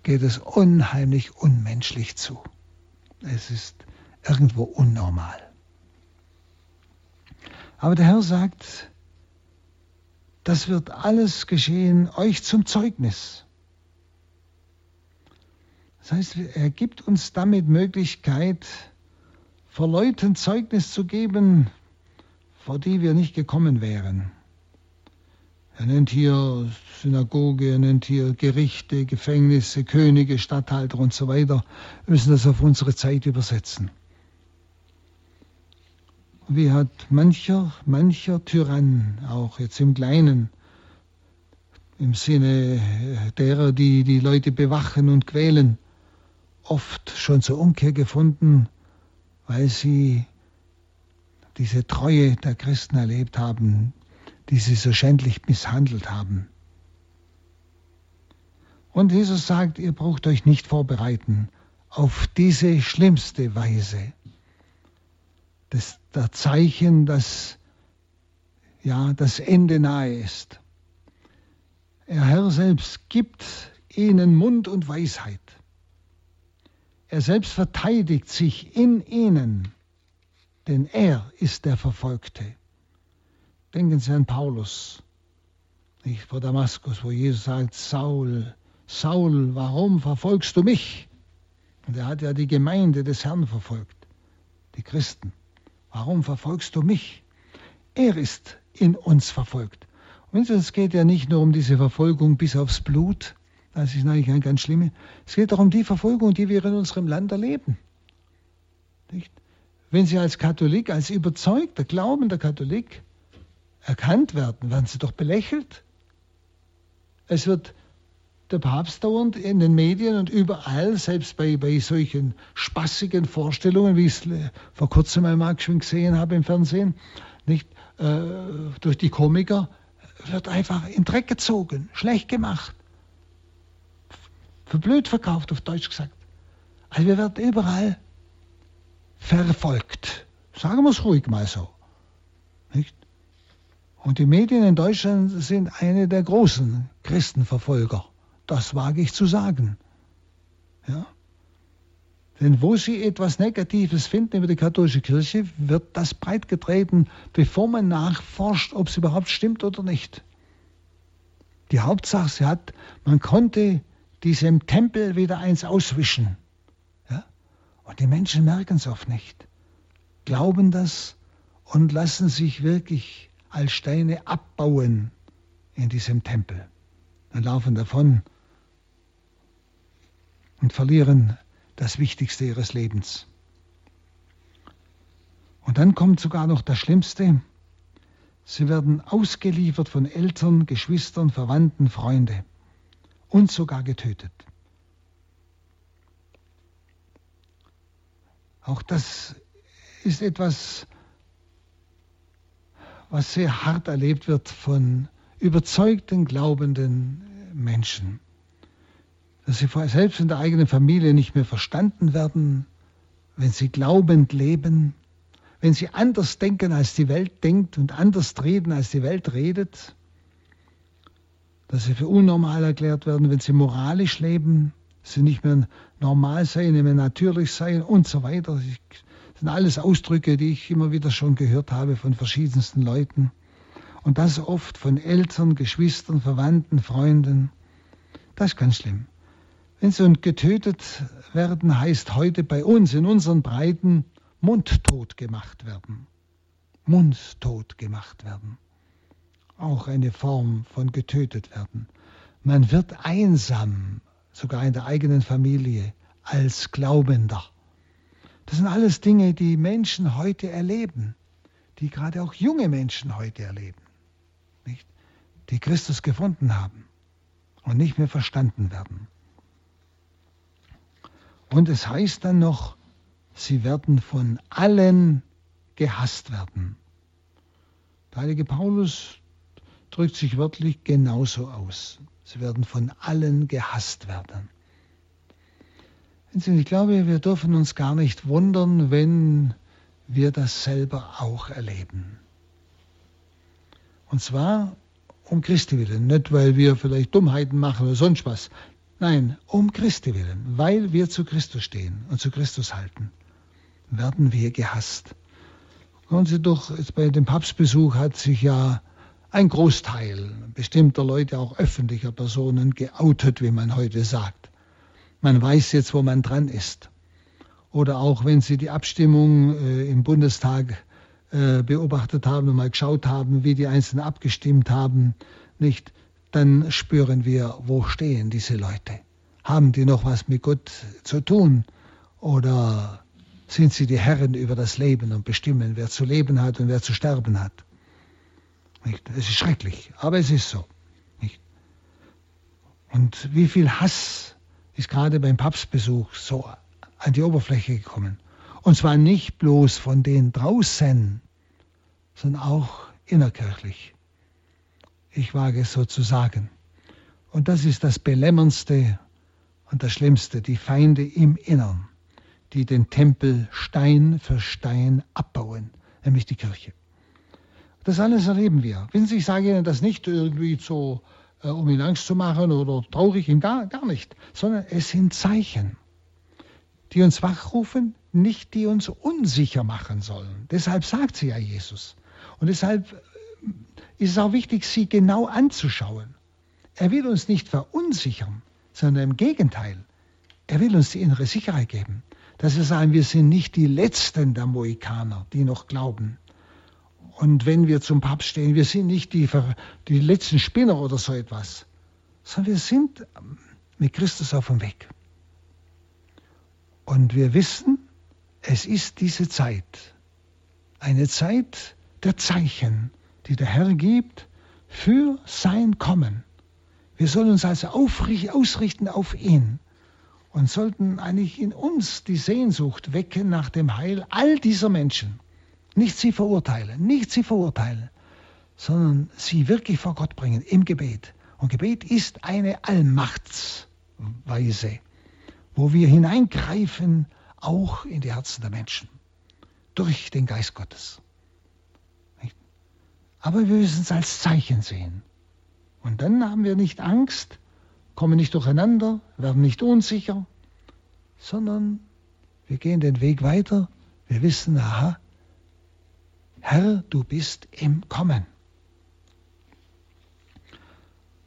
geht es unheimlich unmenschlich zu. Es ist irgendwo unnormal. Aber der Herr sagt, das wird alles geschehen euch zum Zeugnis. Das heißt, er gibt uns damit Möglichkeit, vor Leuten Zeugnis zu geben, vor die wir nicht gekommen wären. Er nennt hier Synagoge, er nennt hier Gerichte, Gefängnisse, Könige, Statthalter und so weiter. Wir müssen das auf unsere Zeit übersetzen. Wie hat mancher, mancher Tyrann, auch jetzt im Kleinen, im Sinne derer, die die Leute bewachen und quälen, oft schon zur Umkehr gefunden, weil sie diese Treue der Christen erlebt haben, die sie so schändlich misshandelt haben. Und Jesus sagt, ihr braucht euch nicht vorbereiten auf diese schlimmste Weise. Das der Zeichen, dass ja, das Ende nahe ist. Der Herr selbst gibt ihnen Mund und Weisheit. Er selbst verteidigt sich in ihnen, denn er ist der Verfolgte. Denken Sie an Paulus, nicht vor Damaskus, wo Jesus sagt, Saul, Saul, warum verfolgst du mich? Und er hat ja die Gemeinde des Herrn verfolgt, die Christen. Warum verfolgst du mich? Er ist in uns verfolgt. Und es geht ja nicht nur um diese Verfolgung bis aufs Blut, das ist eigentlich ein ganz schlimme. Es geht auch um die Verfolgung, die wir in unserem Land erleben. Nicht? Wenn Sie als Katholik, als überzeugter, glaubender Katholik erkannt werden, werden Sie doch belächelt. Es wird der Papst dauernd in den Medien und überall, selbst bei, bei solchen spaßigen Vorstellungen, wie ich es vor kurzem einmal schon gesehen habe im Fernsehen, nicht äh, durch die Komiker, wird einfach in Dreck gezogen, schlecht gemacht, für blöd verkauft, auf Deutsch gesagt. Also wir werden überall verfolgt. Sagen wir es ruhig mal so. Nicht? Und die Medien in Deutschland sind eine der großen Christenverfolger. Das wage ich zu sagen. Ja? Denn wo Sie etwas Negatives finden über die katholische Kirche, wird das breitgetreten, bevor man nachforscht, ob es überhaupt stimmt oder nicht. Die Hauptsache sie hat, man konnte diesem Tempel wieder eins auswischen. Ja? Und die Menschen merken es oft nicht, glauben das und lassen sich wirklich als Steine abbauen in diesem Tempel. Dann laufen davon und verlieren das Wichtigste ihres Lebens. Und dann kommt sogar noch das Schlimmste. Sie werden ausgeliefert von Eltern, Geschwistern, Verwandten, Freunde und sogar getötet. Auch das ist etwas, was sehr hart erlebt wird von überzeugten, glaubenden Menschen dass sie selbst in der eigenen Familie nicht mehr verstanden werden, wenn sie glaubend leben, wenn sie anders denken, als die Welt denkt und anders reden, als die Welt redet, dass sie für unnormal erklärt werden, wenn sie moralisch leben, sie nicht mehr normal sein, nicht mehr natürlich sein und so weiter. Das sind alles Ausdrücke, die ich immer wieder schon gehört habe von verschiedensten Leuten. Und das oft von Eltern, Geschwistern, Verwandten, Freunden. Das ist ganz schlimm. Wenn sie getötet werden, heißt heute bei uns in unseren Breiten mundtot gemacht werden. Mundtot gemacht werden. Auch eine Form von getötet werden. Man wird einsam, sogar in der eigenen Familie, als Glaubender. Das sind alles Dinge, die Menschen heute erleben, die gerade auch junge Menschen heute erleben, nicht? die Christus gefunden haben und nicht mehr verstanden werden. Und es heißt dann noch, sie werden von allen gehasst werden. Der heilige Paulus drückt sich wörtlich genauso aus. Sie werden von allen gehasst werden. Ich glaube, wir dürfen uns gar nicht wundern, wenn wir das selber auch erleben. Und zwar um Christi willen, nicht weil wir vielleicht Dummheiten machen oder sonst was. Nein, um Christi willen, weil wir zu Christus stehen und zu Christus halten, werden wir gehasst. Und Sie doch, jetzt bei dem Papstbesuch hat sich ja ein Großteil bestimmter Leute, auch öffentlicher Personen, geoutet, wie man heute sagt. Man weiß jetzt, wo man dran ist. Oder auch wenn Sie die Abstimmung äh, im Bundestag äh, beobachtet haben und mal geschaut haben, wie die Einzelnen abgestimmt haben, nicht, dann spüren wir, wo stehen diese Leute. Haben die noch was mit Gott zu tun? Oder sind sie die Herren über das Leben und bestimmen, wer zu leben hat und wer zu sterben hat? Es ist schrecklich, aber es ist so. Und wie viel Hass ist gerade beim Papstbesuch so an die Oberfläche gekommen? Und zwar nicht bloß von den draußen, sondern auch innerkirchlich. Ich wage es so zu sagen. Und das ist das Belämmerndste und das Schlimmste, die Feinde im Innern, die den Tempel Stein für Stein abbauen, nämlich die Kirche. Das alles erleben wir. Wenn Sie, ich sage Ihnen das nicht irgendwie so, äh, um Ihnen Angst zu machen oder traurig, gar, gar nicht, sondern es sind Zeichen, die uns wachrufen, nicht die uns unsicher machen sollen. Deshalb sagt sie ja Jesus. Und deshalb ist es auch wichtig, sie genau anzuschauen. Er will uns nicht verunsichern, sondern im Gegenteil. Er will uns die innere Sicherheit geben, dass wir sagen, wir sind nicht die Letzten der Mohikaner, die noch glauben. Und wenn wir zum Papst stehen, wir sind nicht die, die letzten Spinner oder so etwas, sondern wir sind mit Christus auf dem Weg. Und wir wissen, es ist diese Zeit, eine Zeit der Zeichen, die der Herr gibt für sein Kommen. Wir sollen uns also ausrichten auf ihn und sollten eigentlich in uns die Sehnsucht wecken nach dem Heil all dieser Menschen. Nicht sie verurteilen, nicht sie verurteilen, sondern sie wirklich vor Gott bringen im Gebet. Und Gebet ist eine Allmachtsweise, wo wir hineingreifen, auch in die Herzen der Menschen, durch den Geist Gottes. Aber wir müssen es als Zeichen sehen. Und dann haben wir nicht Angst, kommen nicht durcheinander, werden nicht unsicher, sondern wir gehen den Weg weiter. Wir wissen, aha, Herr, du bist im Kommen.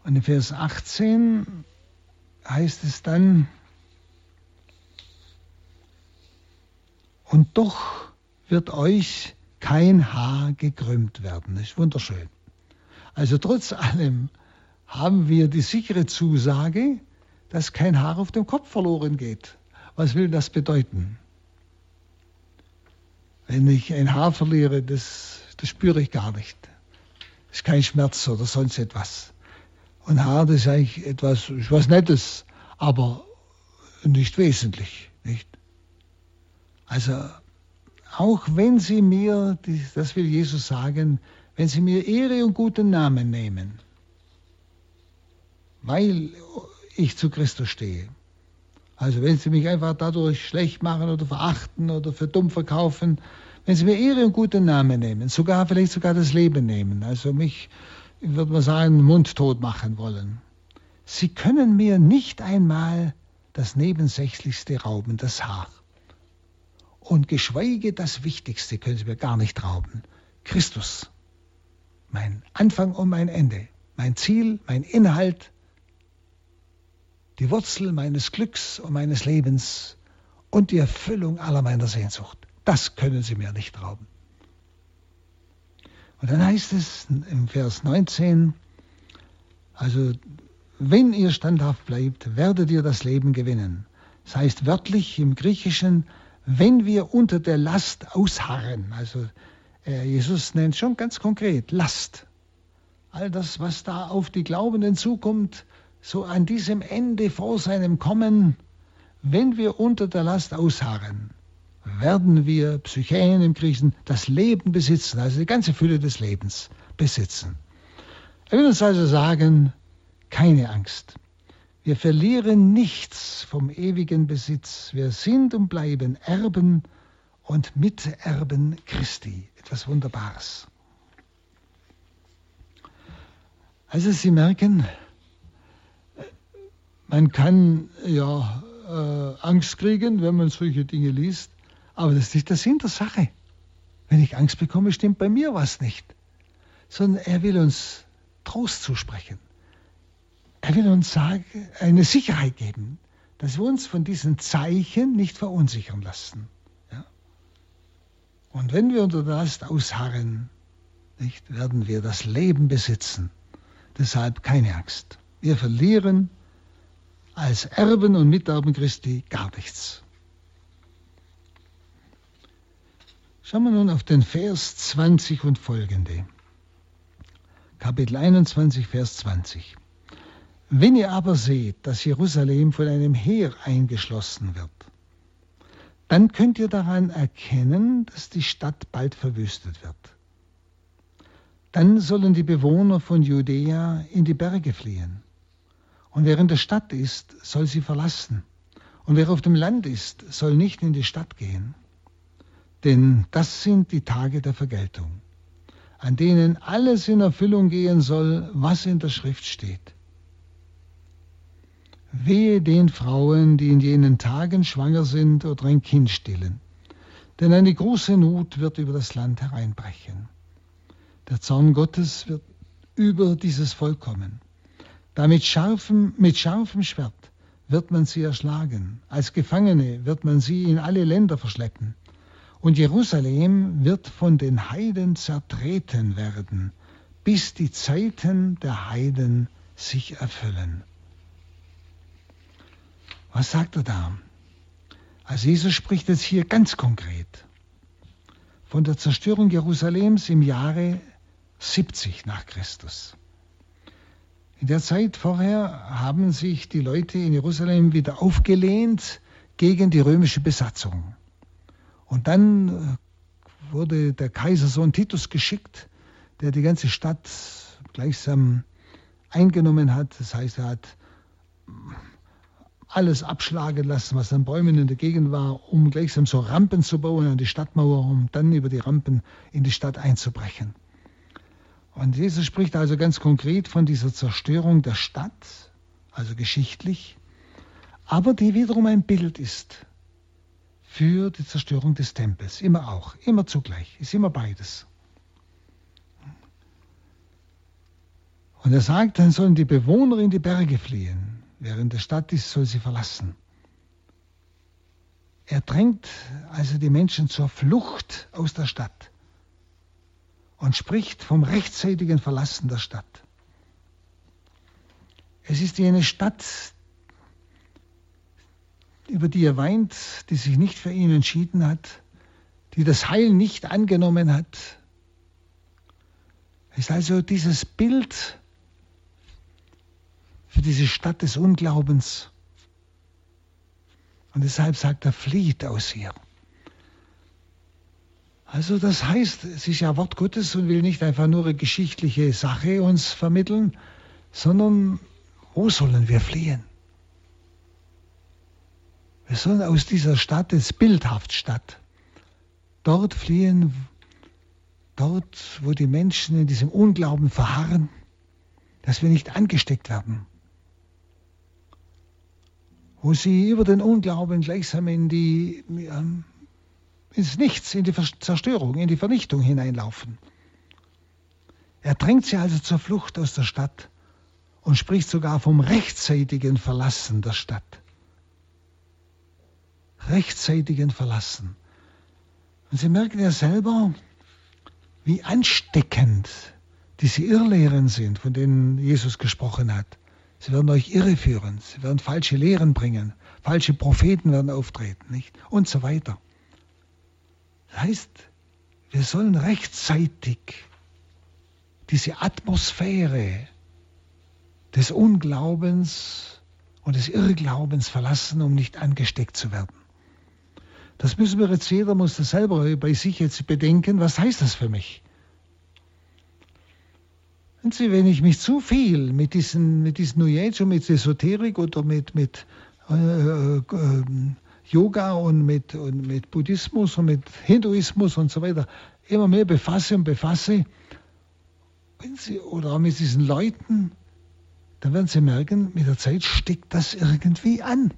Und in Vers 18 heißt es dann, und doch wird euch kein Haar gekrümmt werden. Das ist wunderschön. Also trotz allem haben wir die sichere Zusage, dass kein Haar auf dem Kopf verloren geht. Was will das bedeuten? Wenn ich ein Haar verliere, das, das spüre ich gar nicht. Das ist kein Schmerz oder sonst etwas. Und Haar, das ist eigentlich etwas, was Nettes, aber nicht wesentlich. Nicht? Also, auch wenn Sie mir, das will Jesus sagen, wenn Sie mir Ehre und guten Namen nehmen, weil ich zu Christus stehe. Also wenn Sie mich einfach dadurch schlecht machen oder verachten oder für dumm verkaufen, wenn Sie mir Ehre und guten Namen nehmen, sogar vielleicht sogar das Leben nehmen, also mich, würde man sagen, mundtot machen wollen. Sie können mir nicht einmal das Nebensächlichste rauben, das Haar. Und geschweige das Wichtigste können Sie mir gar nicht rauben, Christus. Mein Anfang und mein Ende, mein Ziel, mein Inhalt, die Wurzel meines Glücks und meines Lebens und die Erfüllung aller meiner Sehnsucht. Das können sie mir nicht rauben. Und dann heißt es im Vers 19, also wenn ihr standhaft bleibt, werdet ihr das Leben gewinnen. Das heißt wörtlich im Griechischen, wenn wir unter der Last ausharren. Also äh, Jesus nennt schon ganz konkret Last. All das, was da auf die Glaubenden zukommt, so an diesem Ende vor seinem Kommen, wenn wir unter der Last ausharren, werden wir Psychen im Griechen das Leben besitzen, also die ganze Fülle des Lebens besitzen. Er will uns also sagen, keine Angst. Wir verlieren nichts vom ewigen Besitz. Wir sind und bleiben Erben und Miterben Christi. Etwas Wunderbares. Also Sie merken, man kann ja äh, Angst kriegen, wenn man solche Dinge liest, aber das ist nicht der Sinn der Sache. Wenn ich Angst bekomme, stimmt bei mir was nicht. Sondern er will uns Trost zusprechen. Er will uns sagen, eine Sicherheit geben, dass wir uns von diesen Zeichen nicht verunsichern lassen. Ja? Und wenn wir unter der Last ausharren, nicht, werden wir das Leben besitzen. Deshalb keine Angst. Wir verlieren als Erben und Miterben Christi gar nichts. Schauen wir nun auf den Vers 20 und folgende. Kapitel 21, Vers 20. Wenn ihr aber seht, dass Jerusalem von einem Heer eingeschlossen wird, dann könnt ihr daran erkennen, dass die Stadt bald verwüstet wird. Dann sollen die Bewohner von Judäa in die Berge fliehen und wer in der Stadt ist, soll sie verlassen. Und wer auf dem Land ist, soll nicht in die Stadt gehen. Denn das sind die Tage der Vergeltung, an denen alles in Erfüllung gehen soll, was in der Schrift steht. Wehe den Frauen, die in jenen Tagen schwanger sind oder ein Kind stillen, denn eine große Not wird über das Land hereinbrechen. Der Zorn Gottes wird über dieses Volk kommen. Da mit scharfem, mit scharfem Schwert wird man sie erschlagen. Als Gefangene wird man sie in alle Länder verschleppen. Und Jerusalem wird von den Heiden zertreten werden, bis die Zeiten der Heiden sich erfüllen. Was sagt er da? Also Jesus spricht jetzt hier ganz konkret von der Zerstörung Jerusalems im Jahre 70 nach Christus. In der Zeit vorher haben sich die Leute in Jerusalem wieder aufgelehnt gegen die römische Besatzung. Und dann äh, wurde der Kaisersohn Titus geschickt, der die ganze Stadt gleichsam eingenommen hat. Das heißt, er hat alles abschlagen lassen, was an Bäumen in der Gegend war, um gleichsam so Rampen zu bauen an die Stadtmauer, um dann über die Rampen in die Stadt einzubrechen. Und Jesus spricht also ganz konkret von dieser Zerstörung der Stadt, also geschichtlich, aber die wiederum ein Bild ist für die Zerstörung des Tempels. Immer auch, immer zugleich, ist immer beides. Und er sagt, dann sollen die Bewohner in die Berge fliehen. Während der Stadt ist, soll sie verlassen. Er drängt also die Menschen zur Flucht aus der Stadt und spricht vom rechtzeitigen Verlassen der Stadt. Es ist jene Stadt, über die er weint, die sich nicht für ihn entschieden hat, die das Heil nicht angenommen hat. Es ist also dieses Bild für diese Stadt des Unglaubens. Und deshalb sagt er, flieht aus ihr. Also das heißt, es ist ja Wort Gottes und will nicht einfach nur eine geschichtliche Sache uns vermitteln, sondern wo sollen wir fliehen? Wir sollen aus dieser Stadt, jetzt bildhaft Stadt, dort fliehen, dort, wo die Menschen in diesem Unglauben verharren, dass wir nicht angesteckt werden. Wo sie über den Unglauben gleichsam in die, ähm, ins Nichts, in die Zerstörung, in die Vernichtung hineinlaufen. Er drängt sie also zur Flucht aus der Stadt und spricht sogar vom rechtzeitigen Verlassen der Stadt rechtzeitigen Verlassen. Und Sie merken ja selber, wie ansteckend diese Irrlehren sind, von denen Jesus gesprochen hat. Sie werden euch irreführen, sie werden falsche Lehren bringen, falsche Propheten werden auftreten, nicht? Und so weiter. Das heißt, wir sollen rechtzeitig diese Atmosphäre des Unglaubens und des Irrglaubens verlassen, um nicht angesteckt zu werden. Das müssen wir jetzt, jeder muss das selber bei sich jetzt bedenken, was heißt das für mich? Und Sie, wenn ich mich zu viel mit diesen, mit diesen New Age und mit Esoterik oder mit, mit äh, äh, Yoga und mit, und mit Buddhismus und mit Hinduismus und so weiter immer mehr befasse und befasse, Sie, oder auch mit diesen Leuten, dann werden Sie merken, mit der Zeit steckt das irgendwie an.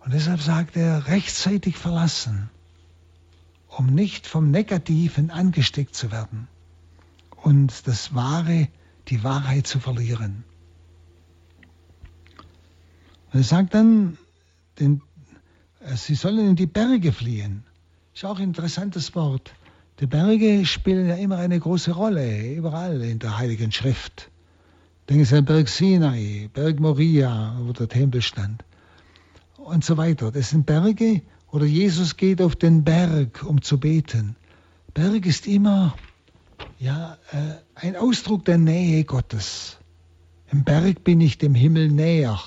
Und deshalb sagt er, rechtzeitig verlassen, um nicht vom Negativen angesteckt zu werden und das Wahre, die Wahrheit zu verlieren. Und er sagt dann, den, äh, sie sollen in die Berge fliehen. Ist auch ein interessantes Wort. Die Berge spielen ja immer eine große Rolle, überall in der Heiligen Schrift. Denken Sie an Berg Sinai, Berg Moria, wo der Tempel stand und so weiter. Das sind Berge oder Jesus geht auf den Berg, um zu beten. Berg ist immer ja, äh, ein Ausdruck der Nähe Gottes. Im Berg bin ich dem Himmel näher.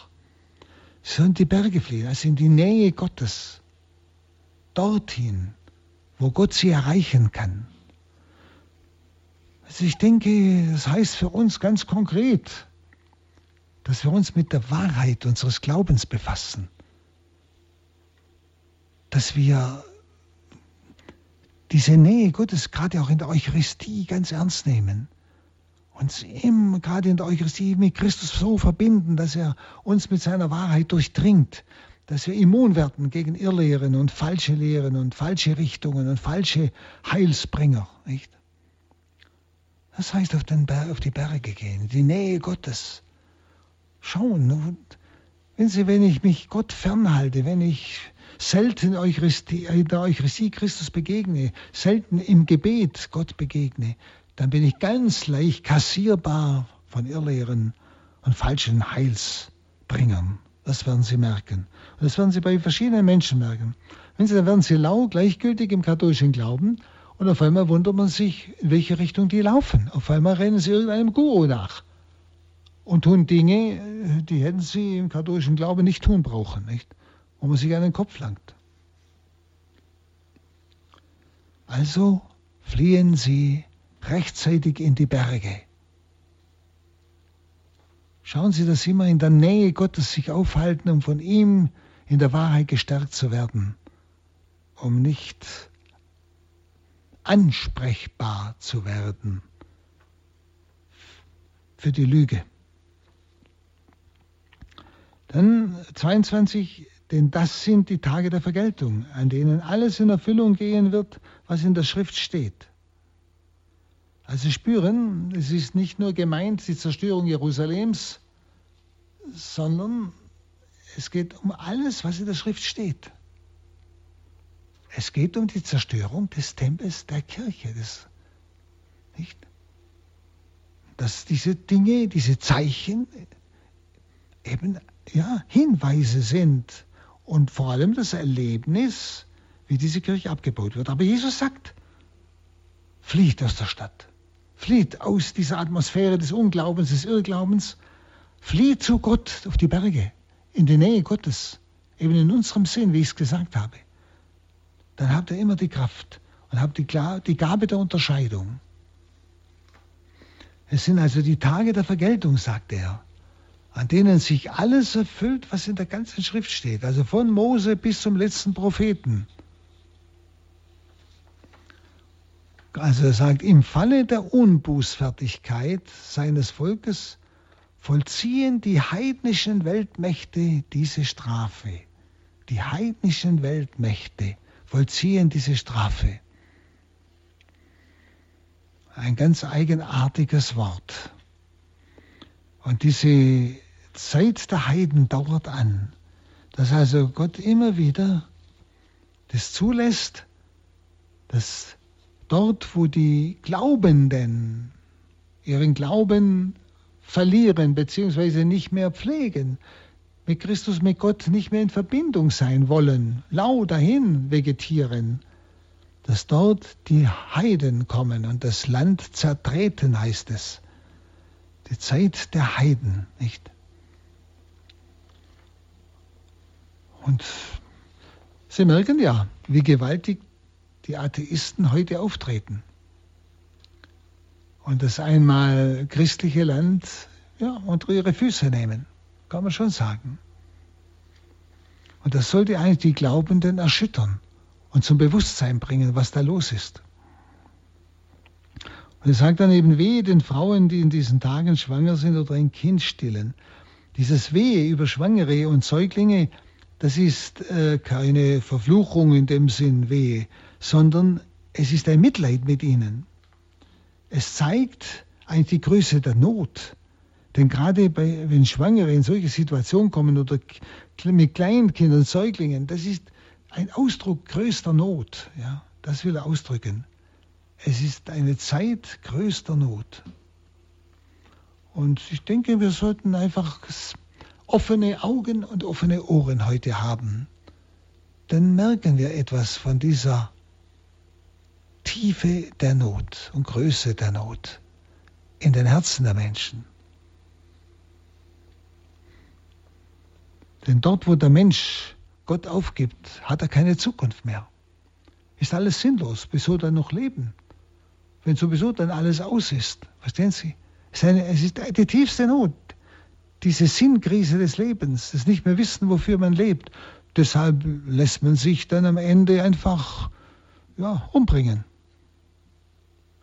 Sollen die Berge fliehen, also in die Nähe Gottes. Dorthin, wo Gott sie erreichen kann. Also ich denke, das heißt für uns ganz konkret, dass wir uns mit der Wahrheit unseres Glaubens befassen dass wir diese Nähe Gottes gerade auch in der Eucharistie ganz ernst nehmen. Uns immer gerade in der Eucharistie mit Christus so verbinden, dass er uns mit seiner Wahrheit durchdringt, dass wir immun werden gegen Irrlehren und falsche Lehren und falsche Richtungen und falsche Heilsbringer. Nicht? Das heißt auf, den Berg, auf die Berge gehen, die Nähe Gottes. Schauen, wenn Sie, wenn ich mich Gott fernhalte, wenn ich selten in der Eucharistie Christus begegne, selten im Gebet Gott begegne, dann bin ich ganz leicht kassierbar von Irrlehren und falschen Heilsbringern. Das werden Sie merken. Und das werden Sie bei verschiedenen Menschen merken. Wenn Sie, dann werden Sie lau, gleichgültig im katholischen Glauben Und auf einmal wundert man sich, in welche Richtung die laufen. Auf einmal rennen sie irgendeinem Guru nach und tun Dinge, die hätten sie im katholischen Glauben nicht tun brauchen, nicht? wo man sich an den Kopf langt. Also fliehen sie rechtzeitig in die Berge. Schauen Sie, dass Sie immer in der Nähe Gottes sich aufhalten, um von ihm in der Wahrheit gestärkt zu werden, um nicht ansprechbar zu werden für die Lüge. Dann 22, denn das sind die Tage der Vergeltung, an denen alles in Erfüllung gehen wird, was in der Schrift steht. Also spüren, es ist nicht nur gemeint die Zerstörung Jerusalems, sondern es geht um alles, was in der Schrift steht. Es geht um die Zerstörung des Tempels der Kirche. Das, nicht? Dass diese Dinge, diese Zeichen eben ja, Hinweise sind und vor allem das Erlebnis, wie diese Kirche abgebaut wird. Aber Jesus sagt, flieht aus der Stadt, flieht aus dieser Atmosphäre des Unglaubens, des Irrglaubens, flieht zu Gott auf die Berge, in die Nähe Gottes, eben in unserem Sinn, wie ich es gesagt habe. Dann habt ihr immer die Kraft und habt die, die Gabe der Unterscheidung. Es sind also die Tage der Vergeltung, sagt er an denen sich alles erfüllt, was in der ganzen Schrift steht, also von Mose bis zum letzten Propheten. Also er sagt, im Falle der Unbußfertigkeit seines Volkes vollziehen die heidnischen Weltmächte diese Strafe. Die heidnischen Weltmächte vollziehen diese Strafe. Ein ganz eigenartiges Wort. Und diese Zeit der Heiden dauert an. Dass also Gott immer wieder das zulässt, dass dort, wo die Glaubenden ihren Glauben verlieren bzw. nicht mehr pflegen, mit Christus, mit Gott nicht mehr in Verbindung sein wollen, lau dahin vegetieren, dass dort die Heiden kommen und das Land zertreten, heißt es. Die Zeit der Heiden, nicht? Und Sie merken ja, wie gewaltig die Atheisten heute auftreten. Und das einmal christliche Land ja, unter ihre Füße nehmen, kann man schon sagen. Und das sollte eigentlich die Glaubenden erschüttern und zum Bewusstsein bringen, was da los ist. Und er sagt dann eben, wehe den Frauen, die in diesen Tagen schwanger sind oder ein Kind stillen. Dieses Wehe über Schwangere und Säuglinge das ist äh, keine Verfluchung in dem Sinn weh, sondern es ist ein Mitleid mit ihnen. Es zeigt eigentlich die Größe der Not. Denn gerade bei, wenn Schwangere in solche Situationen kommen oder mit Kleinkindern, Säuglingen, das ist ein Ausdruck größter Not. Ja, das will er ausdrücken. Es ist eine Zeit größter Not. Und ich denke, wir sollten einfach offene Augen und offene Ohren heute haben, dann merken wir etwas von dieser Tiefe der Not und Größe der Not in den Herzen der Menschen. Denn dort, wo der Mensch Gott aufgibt, hat er keine Zukunft mehr. Ist alles sinnlos. Wieso dann noch leben? Wenn sowieso dann alles aus ist. Verstehen Sie? Es ist, eine, es ist die tiefste Not diese Sinnkrise des Lebens, das nicht mehr wissen, wofür man lebt. Deshalb lässt man sich dann am Ende einfach ja, umbringen.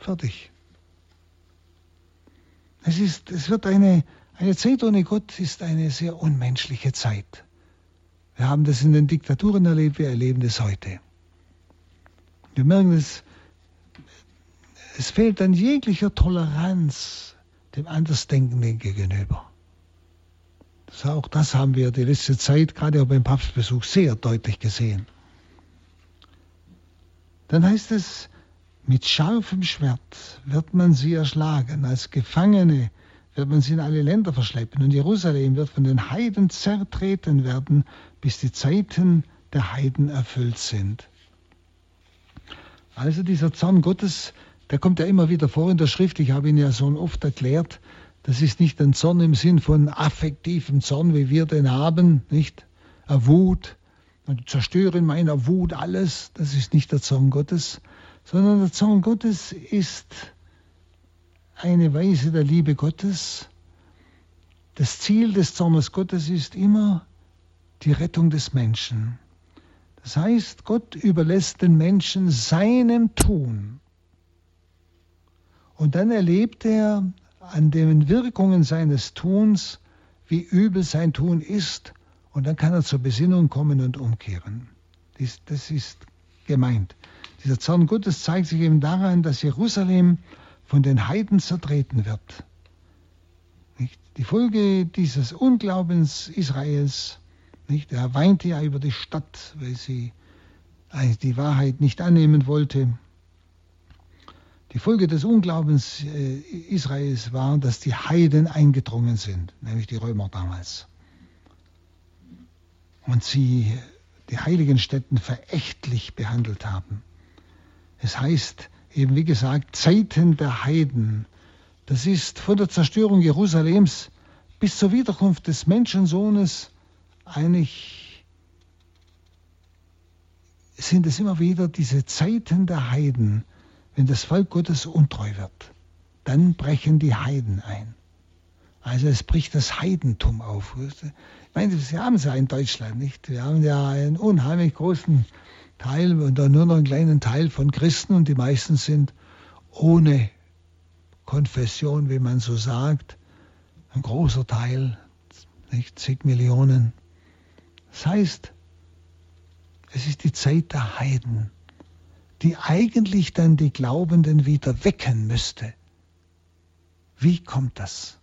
Fertig. Es, ist, es wird eine, eine Zeit ohne Gott ist eine sehr unmenschliche Zeit. Wir haben das in den Diktaturen erlebt, wir erleben das heute. Wir merken, es, es fehlt an jeglicher Toleranz dem Andersdenkenden gegenüber. Auch das haben wir die letzte Zeit, gerade auch beim Papstbesuch, sehr deutlich gesehen. Dann heißt es, mit scharfem Schwert wird man sie erschlagen, als Gefangene wird man sie in alle Länder verschleppen und Jerusalem wird von den Heiden zertreten werden, bis die Zeiten der Heiden erfüllt sind. Also dieser Zorn Gottes, der kommt ja immer wieder vor in der Schrift. Ich habe ihn ja so oft erklärt. Das ist nicht ein Zorn im Sinn von affektivem Zorn, wie wir den haben, nicht? Eine Wut, zerstöre in meiner Wut alles. Das ist nicht der Zorn Gottes, sondern der Zorn Gottes ist eine Weise der Liebe Gottes. Das Ziel des Zornes Gottes ist immer die Rettung des Menschen. Das heißt, Gott überlässt den Menschen seinem Tun. Und dann erlebt er an den Wirkungen seines Tuns, wie übel sein Tun ist, und dann kann er zur Besinnung kommen und umkehren. Das, das ist gemeint. Dieser Zorn Gottes zeigt sich eben daran, dass Jerusalem von den Heiden zertreten wird. Die Folge dieses Unglaubens Israels, nicht? er weinte ja über die Stadt, weil sie die Wahrheit nicht annehmen wollte. Die Folge des Unglaubens äh, Israels war, dass die Heiden eingedrungen sind, nämlich die Römer damals. Und sie die heiligen Stätten verächtlich behandelt haben. Es heißt eben, wie gesagt, Zeiten der Heiden. Das ist von der Zerstörung Jerusalems bis zur Wiederkunft des Menschensohnes eigentlich sind es immer wieder diese Zeiten der Heiden, wenn das Volk Gottes untreu wird, dann brechen die Heiden ein. Also es bricht das Heidentum auf. Ich meine, Sie haben es ja in Deutschland nicht. Wir haben ja einen unheimlich großen Teil und dann nur noch einen kleinen Teil von Christen und die meisten sind ohne Konfession, wie man so sagt. Ein großer Teil, nicht zig Millionen. Das heißt, es ist die Zeit der Heiden die eigentlich dann die Glaubenden wieder wecken müsste. Wie kommt das?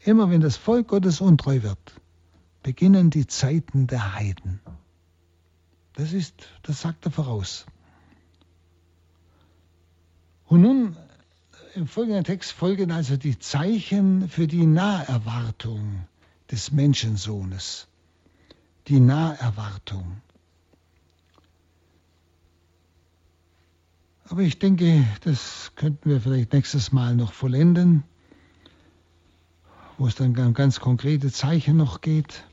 Immer wenn das Volk Gottes untreu wird, beginnen die Zeiten der Heiden. Das ist, das sagt er voraus. Und nun im folgenden Text folgen also die Zeichen für die Naherwartung des Menschensohnes. Die Naherwartung. Aber ich denke, das könnten wir vielleicht nächstes Mal noch vollenden, wo es dann um ganz konkrete Zeichen noch geht.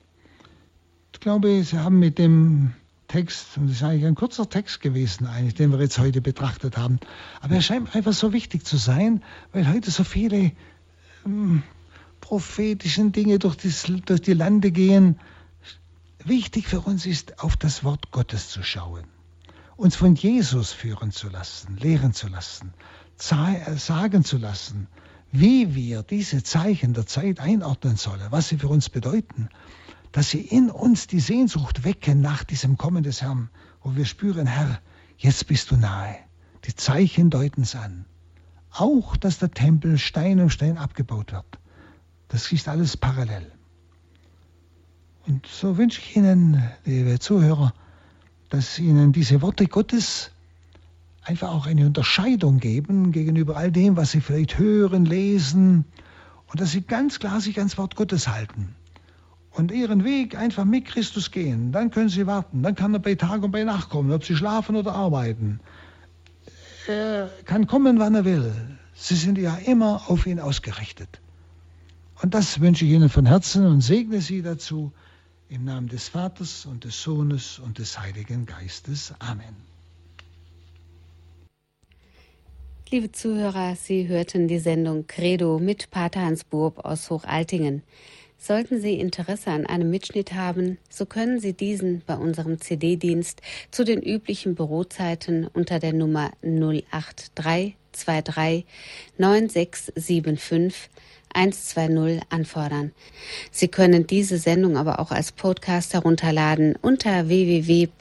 Ich glaube, Sie haben mit dem Text, und das ist eigentlich ein kurzer Text gewesen, eigentlich, den wir jetzt heute betrachtet haben, aber er scheint einfach so wichtig zu sein, weil heute so viele ähm, prophetischen Dinge durch, das, durch die Lande gehen. Wichtig für uns ist, auf das Wort Gottes zu schauen. Uns von Jesus führen zu lassen, lehren zu lassen, äh, sagen zu lassen, wie wir diese Zeichen der Zeit einordnen sollen, was sie für uns bedeuten, dass sie in uns die Sehnsucht wecken nach diesem Kommen des Herrn, wo wir spüren, Herr, jetzt bist du nahe. Die Zeichen deuten es an. Auch, dass der Tempel Stein um Stein abgebaut wird. Das ist alles parallel. Und so wünsche ich Ihnen, liebe Zuhörer, dass ihnen diese Worte Gottes einfach auch eine Unterscheidung geben gegenüber all dem, was sie vielleicht hören, lesen und dass sie ganz klar sich ans Wort Gottes halten und ihren Weg einfach mit Christus gehen. Dann können sie warten. Dann kann er bei Tag und bei Nacht kommen, ob sie schlafen oder arbeiten. Er kann kommen, wann er will. Sie sind ja immer auf ihn ausgerichtet. Und das wünsche ich Ihnen von Herzen und segne Sie dazu. Im Namen des Vaters und des Sohnes und des Heiligen Geistes. Amen. Liebe Zuhörer, Sie hörten die Sendung Credo mit Pater Hans Burb aus Hochaltingen. Sollten Sie Interesse an einem Mitschnitt haben, so können Sie diesen bei unserem CD-Dienst zu den üblichen Bürozeiten unter der Nummer 08323 9675 120 anfordern. Sie können diese Sendung aber auch als Podcast herunterladen unter www.horeb.org.